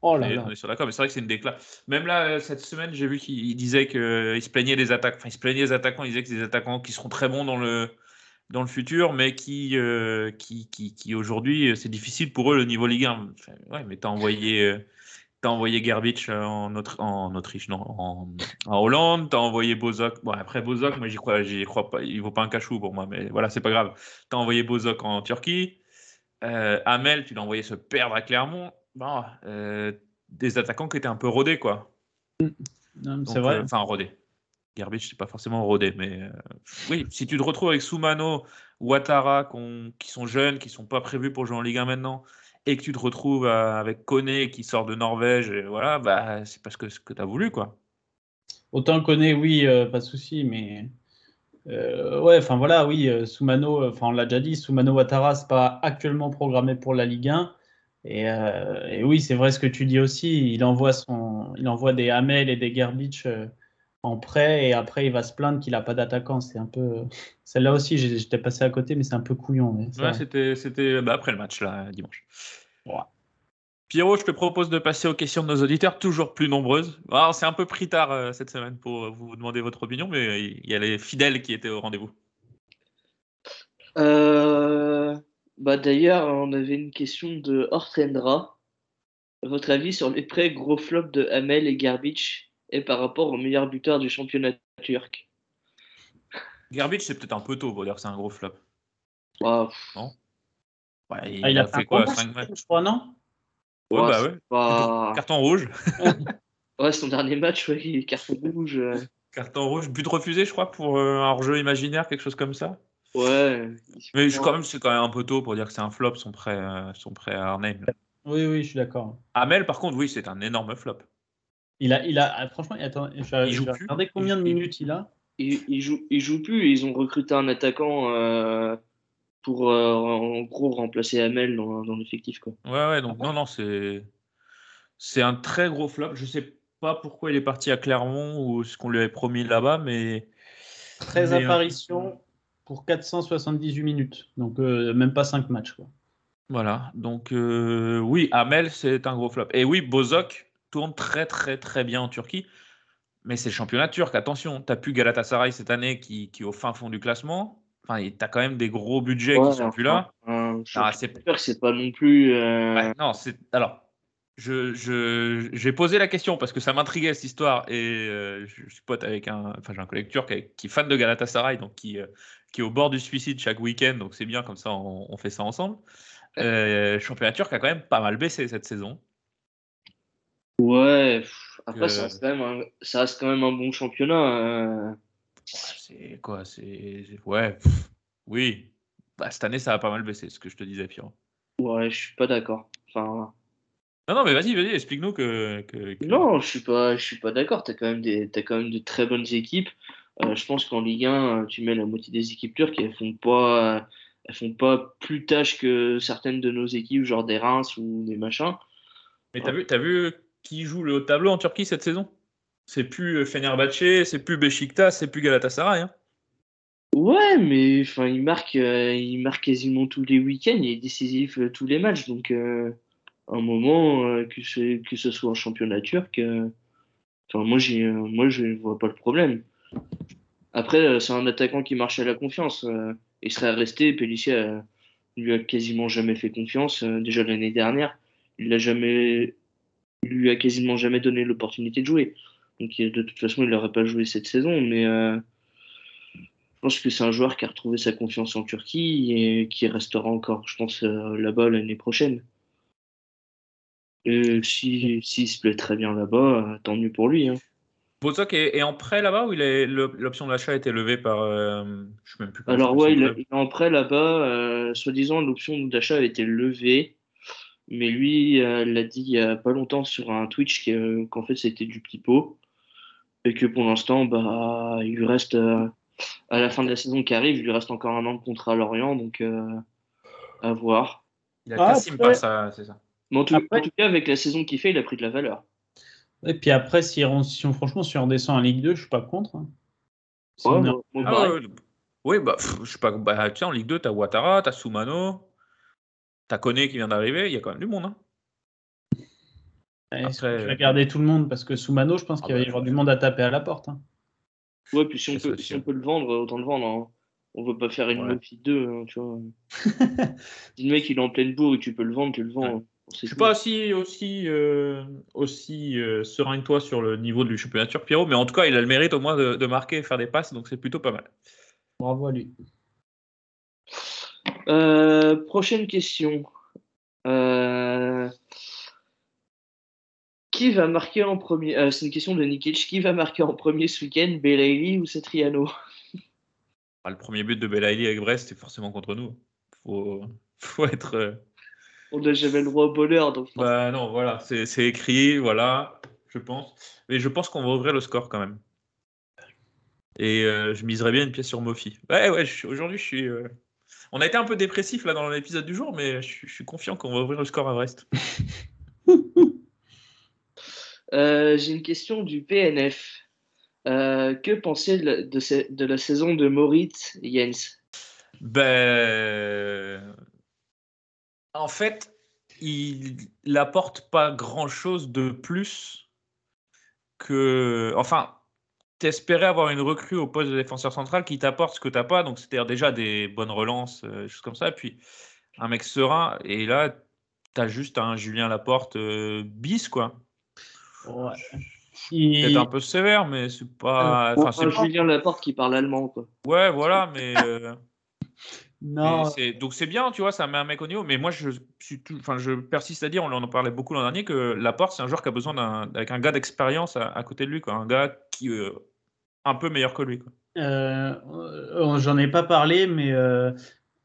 Oh là là. On est sur la com, mais c'est vrai que c'est une déclare. Même là, euh, cette semaine, j'ai vu qu'il il disait qu'il se plaignait des attaques. Enfin, il se plaignait des attaquants. Il disait que des attaquants qui seront très bons dans le dans le futur, mais qui, euh, qui, qui, qui aujourd'hui, c'est difficile pour eux le niveau Ligue 1. Enfin, ouais, mais t'as envoyé, euh, t'as envoyé Gerbich en, Autre- en Autriche, non, en, en Hollande, t'as envoyé Bozok. Bon, après Bozok, moi j'y crois, j'y crois pas, il vaut pas un cachou pour moi, mais voilà, c'est pas grave. T'as envoyé Bozok en Turquie. Euh, Hamel, tu l'as envoyé se perdre à Clermont. Bon, euh, des attaquants qui étaient un peu rodés, quoi. Donc, C'est vrai. euh, Enfin, rodé. Garbage, c'est pas forcément rodé, mais euh, oui, si tu te retrouves avec Soumano, Ouattara, qui sont jeunes, qui sont pas prévus pour jouer en Ligue 1 maintenant, et que tu te retrouves euh, avec Koné qui sort de Norvège, et voilà, bah, c'est parce que ce que tu as voulu, quoi. Autant connaît, oui, euh, pas de souci, mais euh, ouais, enfin voilà, oui, Soumano, on l'a déjà dit, Soumano Ouattara, c'est pas actuellement programmé pour la Ligue 1. Et, oui, c'est vrai ce que tu dis aussi, il envoie son, il envoie des Hamel et des Gerbich en prêt, et après il va se plaindre qu'il a pas d'attaquant. C'est un peu, celle-là aussi, j'ai- j'étais passé à côté, mais c'est un peu couillon. Ouais, c'était c'était, bah, après le match, là, dimanche. Pierrot, je te propose de passer aux questions de nos auditeurs, toujours plus nombreuses. Alors, c'est un peu pris tard euh, cette semaine pour euh, vous demander votre opinion, mais il y a les fidèles qui étaient au rendez-vous. Euh, bah d'ailleurs, on avait une question de Hortendra. Votre avis sur les prêts gros flops de Hamel et Garbage? Et par rapport au meilleur buteur du championnat turc Gerbic, c'est peut-être un peu tôt pour dire que c'est un gros flop. Ah, Non Ouais, il, Ah, a, fait quoi gros 5 match, matchs je crois, non? Ouais, Ouais, bah ouais. pas- [laughs] Carton rouge. [laughs] Ouais, son dernier match, ouais, carton rouge. euh, Carton rouge, but refusé, je crois, pour euh, un hors-jeu imaginaire, quelque chose comme ça. Ouais. Mais je, quand même, c'est quand même un peu tôt pour dire que c'est un flop, son prêt, euh, son prêt à Arnhem. Oui, oui, je suis d'accord. Amel, par contre, oui, c'est un énorme flop. Il a, il a, ah, franchement, attends, je vais, Il joue plus. regarder combien de minutes il a. Il, il joue, il joue plus et ils ont recruté un attaquant euh, pour euh, en gros remplacer Hamel dans, dans l'effectif. quoi. Ouais, ouais, donc non, non, c'est c'est un très gros flop. Je sais pas pourquoi il est parti à Clermont ou ce qu'on lui avait promis là-bas, mais 13 mais, euh, apparitions pour 478 minutes. Donc, euh, même pas 5 matchs. Quoi. Voilà, donc euh, oui, Amel, c'est un gros flop. Et oui, Bozok tourne très très très bien en Turquie, mais c'est le championnat turc, attention. Tu plus Galatasaray cette année qui, qui est au fin fond du classement. Enfin, tu as quand même des gros budgets Ouais, qui sont plus là. je Ah, c'est- c'est pas non plus. euh, Ouais, non, c'est. Alors, je, je- j'ai posé la question parce que ça m'intriguait cette histoire et euh, je, suis pote avec un. Enfin, j'ai un collègue turc avec- qui est fan de Galatasaray, donc qui, euh, qui est au bord du suicide chaque week-end, donc c'est bien, comme ça on, on fait ça ensemble. Euh, le championnat turc a quand même pas mal baissé cette saison. Ouais, pff, après, Euh, ça, reste quand même un, ça reste quand même un bon championnat. euh. C'est quoi C'est. Ouais, pff, oui. Bah, cette année, ça a pas mal baissé, ce que je te disais, Pierrot. Ouais, je suis pas d'accord. Enfin, Non, non, mais vas-y, vas-y, explique-nous que. que- que- non, je suis pas, je suis pas d'accord. T'as quand même des, t'as quand même de très bonnes équipes. Euh, je pense qu'en Ligue 1, tu mets la moitié des équipes turques, elles font pas, elles font pas plus tâches que certaines de nos équipes, genre des Reims ou des machins. Mais t'as vu, t'as vu qui joue le haut tableau en Turquie cette saison C'est plus euh, Fenerbahçe, c'est plus Beşiktaş, c'est plus Galatasaray. hein. Ouais, mais enfin, il marque, euh, il marque quasiment tous les week-ends, il est décisif euh, tous les matchs. Donc, euh, un moment, que, ce, soit en championnat turc, enfin, moi, j'ai, moi, je vois pas le problème. Après, c'est un attaquant qui marche à la confiance. il serait resté, Pellissier lui a quasiment jamais fait confiance. déjà l'année dernière, il l'a jamais, il lui a quasiment jamais donné l'opportunité de jouer. Donc, de toute façon, il n'aurait pas joué cette saison, mais. euh, je pense que c'est un joueur qui a retrouvé sa confiance en Turquie et qui restera encore, je pense, euh, là-bas l'année prochaine. Et si, s'il se plaît très bien là-bas, euh, tant mieux pour lui. hein. Bozok est, est en prêt là-bas ou l'option d'achat a été levée par. euh, je sais même plus Alors ouais, il, est en prêt là-bas. euh, soi-disant, l'option d'achat a été levée. Mais lui, euh, l'a dit il y a pas longtemps sur un Twitch que- qu'en fait c'était du pipeau. Et que pour l'instant, bah, il lui reste, euh, à la fin de la saison qui arrive, il lui reste encore un an de contrat à Lorient. Donc euh, à voir. Il a Ah, après- par ça, c'est ça. Mais en tout, Après- en tout cas, avec la saison qu'il fait, il a pris de la valeur. Et puis après, si, on, si on- franchement, si on descend en Ligue 2, je suis pas contre. hein. Si Ouais, on est- moi- moi, Ah pareil. ouais, ouais. oui, bah, pff, je sais pas. Bah, tiens, en Ligue 2, t'as Ouattara, t'as Soumano, t'as Koné qui vient d'arriver, il y a quand même du monde. Hein. Après, tu vas euh, garder tout le monde? Parce que Soumano, je pense Ah qu'il va y bah, avoir du monde à taper à la porte. hein. Ouais, puis si on, peut, si on hein. peut le vendre, autant le vendre. hein. On va pas faire une Ouais. Mofi 2, hein, tu vois. [laughs] si le mec il est en pleine bourre et que tu peux le vendre, tu le vends. Je suis pas aussi, aussi, euh, aussi euh, serein que toi sur le niveau du championnat Pierrot, mais en tout cas, il a le mérite au moins de, de marquer et faire des passes, donc c'est plutôt pas mal. Bravo à lui. Euh, prochaine question. Euh, Qui va marquer en premier euh, C'est une question de Nikic. Qui va marquer en premier ce week-end Belaïli ou Cetriano [laughs] Ah, le premier but de Belaïli avec Brest, c'est forcément contre nous. Faut, faut être. On n'a jamais le droit au bonheur. Donc... Bah non, voilà, c'est écrit, voilà, je pense. Mais je pense qu'on va ouvrir le score quand même. Et je miserais bien une pièce sur Mofi. Ouais, ouais, aujourd'hui, je suis. On a été un peu dépressif là dans l'épisode du jour, mais je, suis- je suis confiant qu'on va ouvrir le score à Brest. [laughs] Euh, J'ai une question du PNF. Euh, que pensez de, de, de la saison de Moritz Jens? Ben. En fait, il n'apporte pas grand-chose de plus que. Enfin, t'espérais avoir une recrue au poste de défenseur central qui t'apporte ce que t'as pas, donc c'est-à-dire déjà des bonnes relances, euh, des choses comme ça, puis un mec serein, et là, t'as juste un Julien Laporte euh, bis, quoi. Ouais. Peut-être un peu sévère, mais c'est pas. Enfin, c'est pas- Julien Laporte qui parle allemand. Quoi. Ouais, voilà, mais. euh, [laughs] Non. mais donc c'est bien, tu vois, ça met un mec au niveau. Mais moi, je suis tout, enfin, je persiste à dire, on en parlait beaucoup l'an dernier, que Laporte, c'est un joueur qui a besoin d'un, avec un gars d'expérience à, à côté de lui, quoi, un gars qui euh, un peu meilleur que lui. Euh, J'en ai pas parlé, mais euh,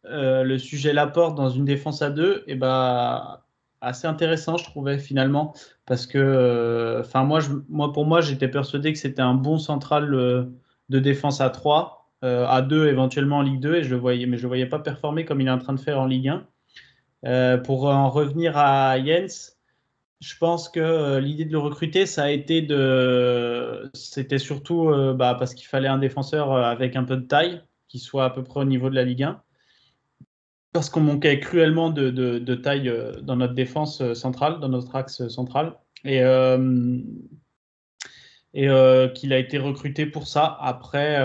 euh, le sujet Laporte dans une défense à deux, et ben assez intéressant, je trouvais finalement, parce que, enfin moi, je, moi pour moi, j'étais persuadé que c'était un bon central de défense à 3, euh, à 2 éventuellement en Ligue 2, et je le voyais, mais je le voyais pas performer comme il est en train de faire en Ligue 1. Euh, pour en revenir à Jens, je pense que euh, l'idée de le recruter, ça a été de. C'était surtout euh, bah, parce qu'il fallait un défenseur euh, avec un peu de taille, qui soit à peu près au niveau de la Ligue 1. Parce qu'on manquait cruellement de, de- taille dans notre défense centrale, dans notre axe central. Et, qu'il a été recruté pour ça. Après,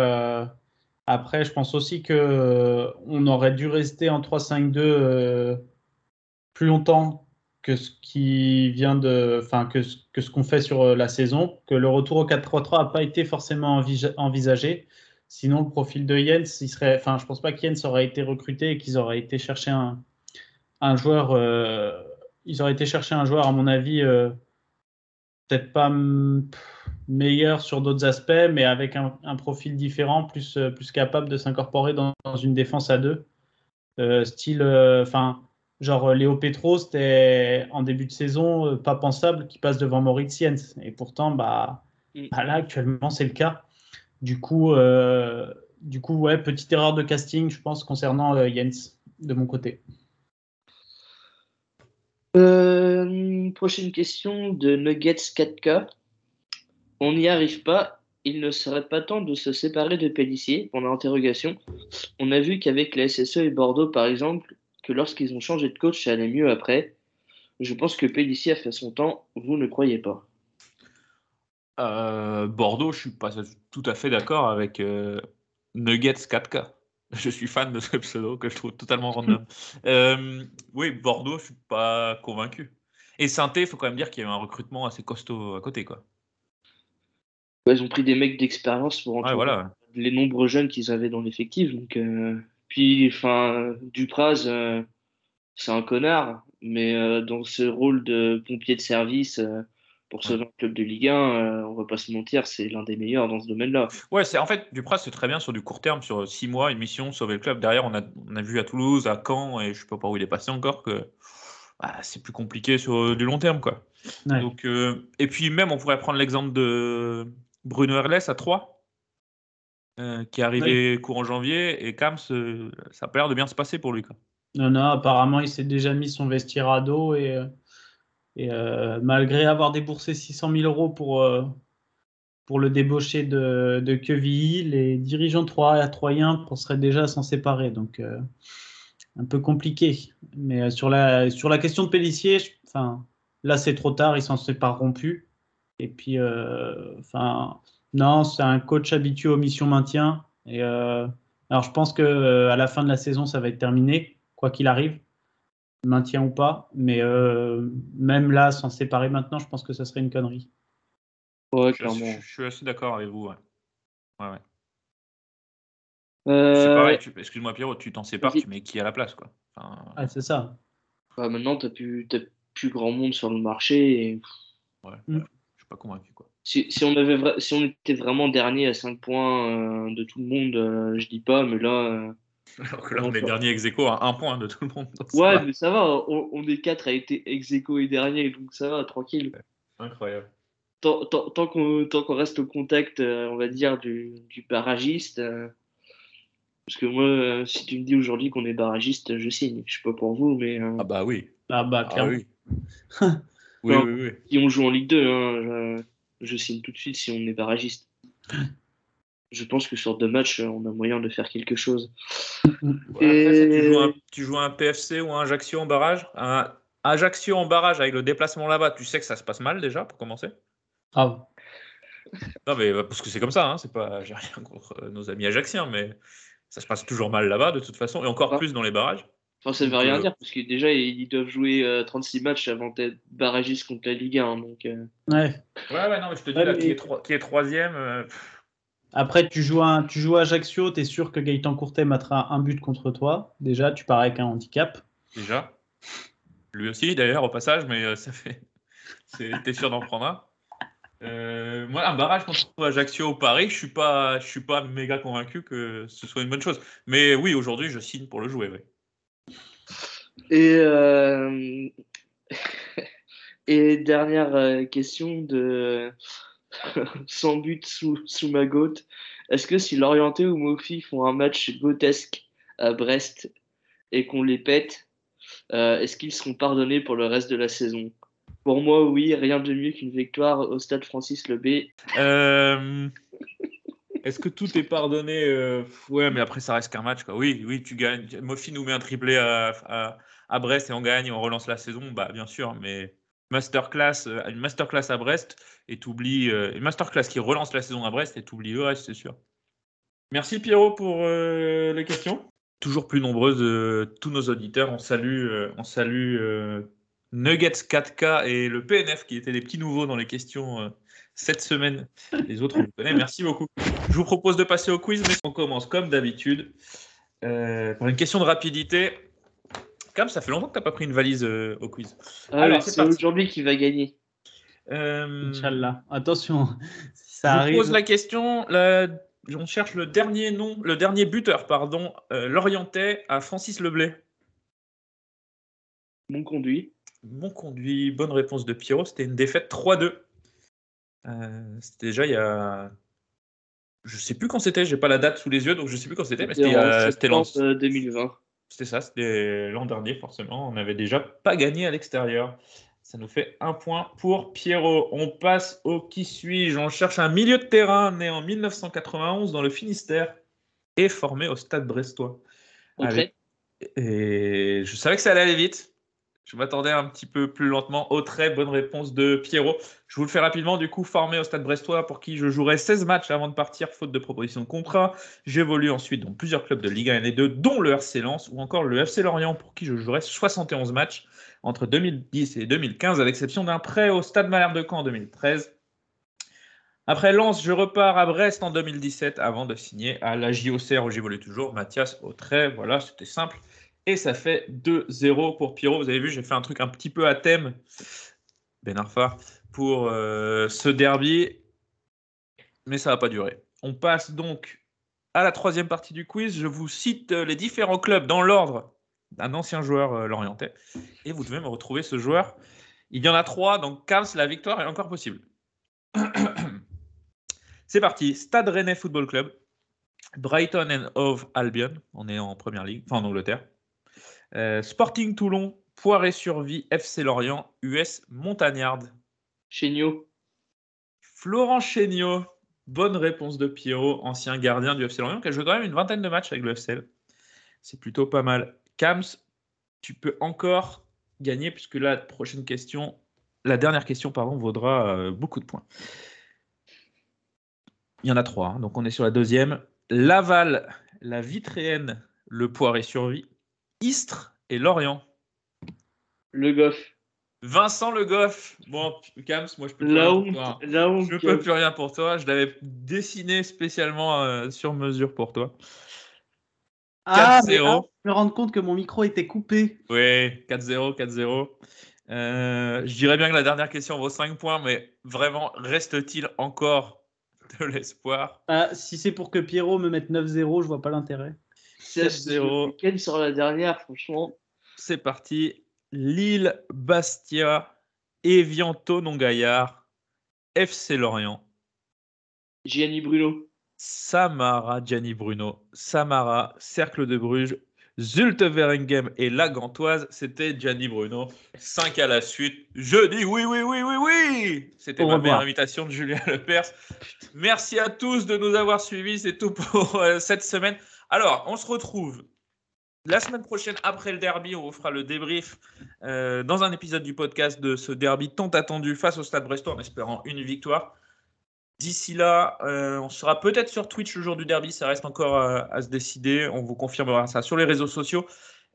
après je pense aussi que euh, on aurait dû rester en 3-5-2 euh, plus longtemps que ce qui vient de, enfin que, ce- que ce qu'on fait sur euh, la saison, que le retour au 4-3-3 n'a pas été forcément envisa- envisagé. Sinon, le profil de Jens, il serait, enfin, je pense pas que aurait été recruté et qu'ils auraient été chercher un, un joueur. euh, ils auraient été chercher un joueur, à mon avis, euh, peut-être pas meilleur sur d'autres aspects, mais avec un, profil différent, plus, plus capable de s'incorporer dans, une défense à deux. Style, enfin, genre euh, Léo Petro, c'était en début de saison euh, pas pensable qu'il passe devant Moritz Jens. Et pourtant, bah, bah là, actuellement, c'est le cas. Du coup, euh, du coup, ouais, petite erreur de casting, je pense, concernant euh, Jens, de mon côté. Euh, prochaine question de Nuggets 4K. On n'y arrive pas. Il ne serait pas temps de se séparer de Pellissier? Pendant l'interrogation. On a vu qu'avec la SSE et Bordeaux, par exemple, que lorsqu'ils ont changé de coach, ça allait mieux après. Je pense que Pellissier a fait son temps. Vous ne croyez pas Euh, Bordeaux, je suis pas tout à fait d'accord avec euh, Nuggets 4K. [laughs] Je suis fan de ce pseudo que je trouve totalement random. [laughs] Euh, oui, Bordeaux, je suis pas convaincu. Et Sainté, il faut quand même dire qu'il y a eu un recrutement assez costaud à côté, quoi. Ouais, Ils ont pris des mecs d'expérience pour voilà. les nombreux jeunes qu'ils avaient dans l'effectif. Donc, euh, puis, enfin, Dupraz, euh, c'est un connard, mais euh, dans ce rôle de pompier de service euh, pour sauver un club de Ligue 1, euh, on va pas se mentir, c'est l'un des meilleurs dans ce domaine-là. Ouais, c'est en fait Dupraz, c'est très bien sur du court terme, sur six mois, une mission, sauver le club. Derrière, on a, on a vu à Toulouse, à Caen, et je sais pas par où il est passé encore que bah, c'est plus compliqué sur du long terme, quoi. Ouais. Donc, euh, et puis même, on pourrait prendre l'exemple de Bruno Herles à 3, qui est arrivé courant janvier, et Kams, euh, ça a pas l'air de bien se passer pour lui, quoi. Non, non, apparemment, il s'est déjà mis son vestiaire à dos et, euh, et euh, malgré avoir déboursé 600 000 euros pour, euh, pour le débaucher de, de Quevilly, les dirigeants Troy- troyens seraient déjà à s'en séparer. Donc, euh, un peu compliqué. Mais euh, sur, la, sur la question de Pellissier, je- enfin, là, c'est trop tard, ils s'en sépareront plus. Et puis, euh, enfin, non, c'est un coach habitué aux missions maintien. Et euh, Alors, je pense que euh, à la fin de la saison, ça va être terminé, quoi qu'il arrive, maintien ou pas. Mais euh, même là, s'en séparer maintenant, je pense que ça serait une connerie. Ouais, Je, suis assez- clairement. je suis assez d'accord avec vous. Ouais. Ouais, ouais. Euh, C'est pareil, tu- excuse-moi Pierrot, tu t'en sépares, tu mets qui à la place quoi. Enfin, Ah, c'est ça. bah, maintenant, t'as plus, t'as plus grand monde sur le marché. Et... ouais, Mm. ouais, je suis pas convaincu quoi. Si, si on avait vra- si on était vraiment dernier à 5 points euh, de tout le monde, euh, je dis pas, mais là. euh, Alors que là, on est dernier ex aequo à un point de tout le monde. donc Ouais, mais ça va, on, on est 4 à être ex aequo et dernier, donc ça va, tranquille. Incroyable. Tant, tant, tant qu'on reste au contact, euh, on va dire, du, du barragiste. euh, parce que moi, euh, si tu me dis aujourd'hui qu'on est barragiste, je signe. Je sais pas pour vous, mais euh, Ah bah oui. Ah, bah, Ah clairement. oui. [laughs] oui, oui, oui. si on joue en Ligue 2, hein, je, je signe tout de suite si on est barragiste. Je pense que sur deux matchs, on a moyen de faire quelque chose. Ouais, après, ça, tu, joues un, tu joues un PFC ou un Ajaccio en barrage. Un Ajaccio en barrage avec le déplacement là-bas, tu sais que ça se passe mal déjà pour commencer? Grave. Non mais euh, parce que c'est comme ça, hein, c'est pas j'ai rien contre euh, nos amis ajacciens, mais ça se passe toujours mal là-bas de toute façon, et encore Ah. plus dans les barrages. Enfin, ça veut Donc, rien euh, dire, parce que déjà, ils doivent jouer euh, 36 matchs avant d'être barragistes contre la Ligue 1. Donc, euh, Ouais. Ouais, ouais, non, mais je te dis Ouais, là, mais- qui, est troi- qui est troisième. euh, Après, tu joues à, tu joues à Ajaccio, tu es sûr que Gaëtan Courtet mettra un but contre toi? Déjà, tu pars avec un handicap. déjà. Lui aussi, d'ailleurs, au passage, mais euh, ça fait. [laughs] T'es sûr d'en prendre un Euh, Moi, un barrage contre Ajaccio ou Paris, je suis pas, je suis pas méga convaincu que ce soit une bonne chose. Mais oui, aujourd'hui, je signe pour le jouer. oui. Et, euh, [laughs] et dernière euh, question de [laughs] sans but sous, sous ma goutte. Est-ce que si Lorienté ou Mofi font un match grotesque à Brest et qu'on les pète, euh, est-ce qu'ils seront pardonnés pour le reste de la saison? Pour moi, oui, rien de mieux qu'une victoire au stade Francis Lebé. Euh, Est-ce que tout est pardonné Euh, Ouais, mais après, ça reste qu'un match. Oui, oui, tu gagnes. Mofi nous met un triplé à, Brest et on gagne, on relance la saison. Bah, bien sûr, mais masterclass, euh, une masterclass à Brest et t'oublies euh, une masterclass qui relance la saison à Brest et t'oublies le reste, c'est sûr. Merci Pierrot pour euh, les questions. Toujours plus nombreuses, tous nos auditeurs. On salue, on salue Nuggets 4K et le PNF qui étaient les petits nouveaux dans les questions cette semaine. Les autres, on les connaît. Merci beaucoup. Je vous propose de passer au quiz, mais on commence comme d'habitude euh, par une question de rapidité. Cam, ça fait longtemps que tu n'as pas pris une valise euh, au quiz. Ah, Alors, c'est aujourd'hui qui va gagner. Euh, Inch'Allah. Attention, [laughs] ça je vous arrive. pose la question. la- On cherche le dernier nom, le dernier buteur, pardon, euh, l'Orientais à Francis Leblay. Mon conduit. Mon conduit, bonne réponse de Pierrot. C'était une défaite 3-2. Euh, c'était déjà il y a. Je sais plus quand c'était, j'ai pas la date sous les yeux, donc je sais plus quand c'était, mais c'était c'était l'an- septembre, euh, 2020. C'était ça, c'était l'an dernier, forcément. On n'avait déjà pas gagné à l'extérieur. Ça nous fait un point pour Pierrot. On passe au qui suis-je? On cherche un milieu de terrain né en 1991 dans le Finistère et formé au stade brestois. Entrée. Et je savais que ça allait aller vite. Je m'attendais un petit peu plus lentement. Au très bonne réponse de Pierrot. Je vous le fais rapidement. Du coup, formé au Stade Brestois pour qui je jouerai 16 matchs avant de partir, faute de proposition de contrat. J'évolue ensuite dans plusieurs clubs de Ligue 1 et 2, dont le RC Lens ou encore le FC Lorient pour qui je jouerai 71 matchs entre 2010 et 2015, à l'exception d'un prêt au Stade Malherbe de Caen en 2013. Après Lens, je repars à Brest en 2017 avant de signer à la JOCR où j'évolue toujours. Mathias Autrey, voilà, c'était simple. Et ça fait 2-0 pour Pierrot. Vous avez vu, j'ai fait un truc un petit peu à thème, Ben Arfa, pour euh, ce derby. Mais ça va pas durer. On passe donc à la troisième partie du quiz. Je vous cite euh, les différents clubs dans l'ordre d'un ancien joueur euh. Et vous devez me retrouver ce joueur. Il y en a trois, donc Carls, la victoire est encore possible. [clears throat] C'est parti. Stade Rennais Football Club, Brighton and Hove Albion, on est en première ligue, enfin en Angleterre. Euh, Sporting Toulon, Poiré-sur-Vie, FC Lorient, US Montagnard. Chéniaud. Florent Chéniaud, bonne réponse de Pierrot, ancien gardien du FC Lorient, qui a joué quand même une vingtaine de matchs avec le FCL. C'est plutôt pas mal. Kams, tu peux encore gagner, puisque la prochaine question, la dernière question, pardon, vaudra euh, beaucoup de points. Il y en a trois, hein, donc on est sur la deuxième. Laval la Vitréenne, le Poiré Survie, Istres et Lorient. Le Goff. Vincent Le Goff. Bon, Kams, moi je peux plus La rien pour toi. la honte, Je peux plus rien pour toi. Je l'avais dessiné spécialement euh, sur mesure pour toi. Ah, mais 4-0. ah, je me rends compte que mon micro était coupé. Oui, 4-0, 4-0. Euh, je dirais bien que la dernière question vaut 5 points, mais vraiment, reste-t-il encore de l'espoir? Ah, si c'est pour que Pierrot me mette 9-0, je vois pas l'intérêt. 7-0. Quelle sera la dernière, franchement C'est parti. Lille, Bastia, Evian, Tonon-Gaillard, FC Lorient, Gianni Bruno. Samara, Gianni Bruno, Samara, Cercle de Bruges, Zulte Veringhem et la Gantoise, c'était Gianni Bruno. 5 à la suite. Je dis oui, oui, oui, oui, oui. C'était ma meilleure invitation de Julien Lepers. Merci à tous de nous avoir suivis. C'est tout pour euh, cette semaine. Alors, on se retrouve la semaine prochaine après le derby. On vous fera le débrief euh, dans un épisode du podcast de ce derby tant attendu face au Stade Brestois en espérant une victoire. D'ici là, euh, on sera peut-être sur Twitch le jour du derby, ça reste encore à, à se décider. On vous confirmera ça sur les réseaux sociaux.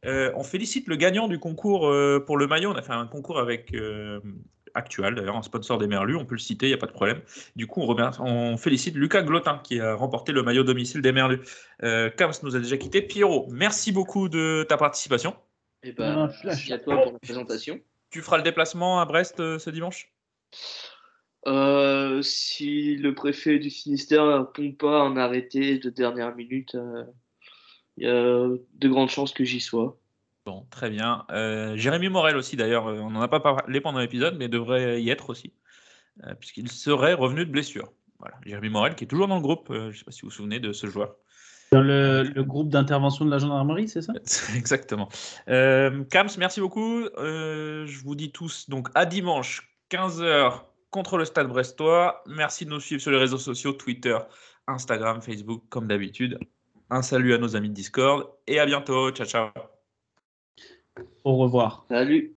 Euh, on félicite le gagnant du concours euh, pour le maillot. On a fait un concours avec Actual, d'ailleurs, un sponsor des Merlus. On peut le citer, il n'y a pas de problème. Du coup, on, remercie- on félicite Lucas Glotin qui a remporté le maillot domicile des Merlus. Euh, Kams nous a déjà quitté. Pierrot, merci beaucoup de ta participation. Et ben, merci à toi pour la présentation. Tu feras le déplacement à Brest euh, ce dimanche? Euh, si le préfet du Finistère ne répond pas un arrêté de dernière minute, euh, il y a de grandes chances que j'y sois. Bon, très bien. Euh, Jérémy Morel aussi, d'ailleurs, euh, on n'en a pas parlé pendant l'épisode, mais devrait y être aussi, euh, puisqu'il serait revenu de blessure. Voilà. Jérémy Morel, qui est toujours dans le groupe, euh, je ne sais pas si vous vous souvenez de ce joueur. Dans le, le groupe d'intervention de la gendarmerie, c'est ça? [laughs] Exactement. Kams, merci beaucoup. Je vous dis tous donc à dimanche, 15h, contre le Stade Brestois. Merci de nous suivre sur les réseaux sociaux, Twitter, Instagram, Facebook, comme d'habitude. Un salut à nos amis de Discord et à bientôt. Ciao, ciao. Au revoir. Salut.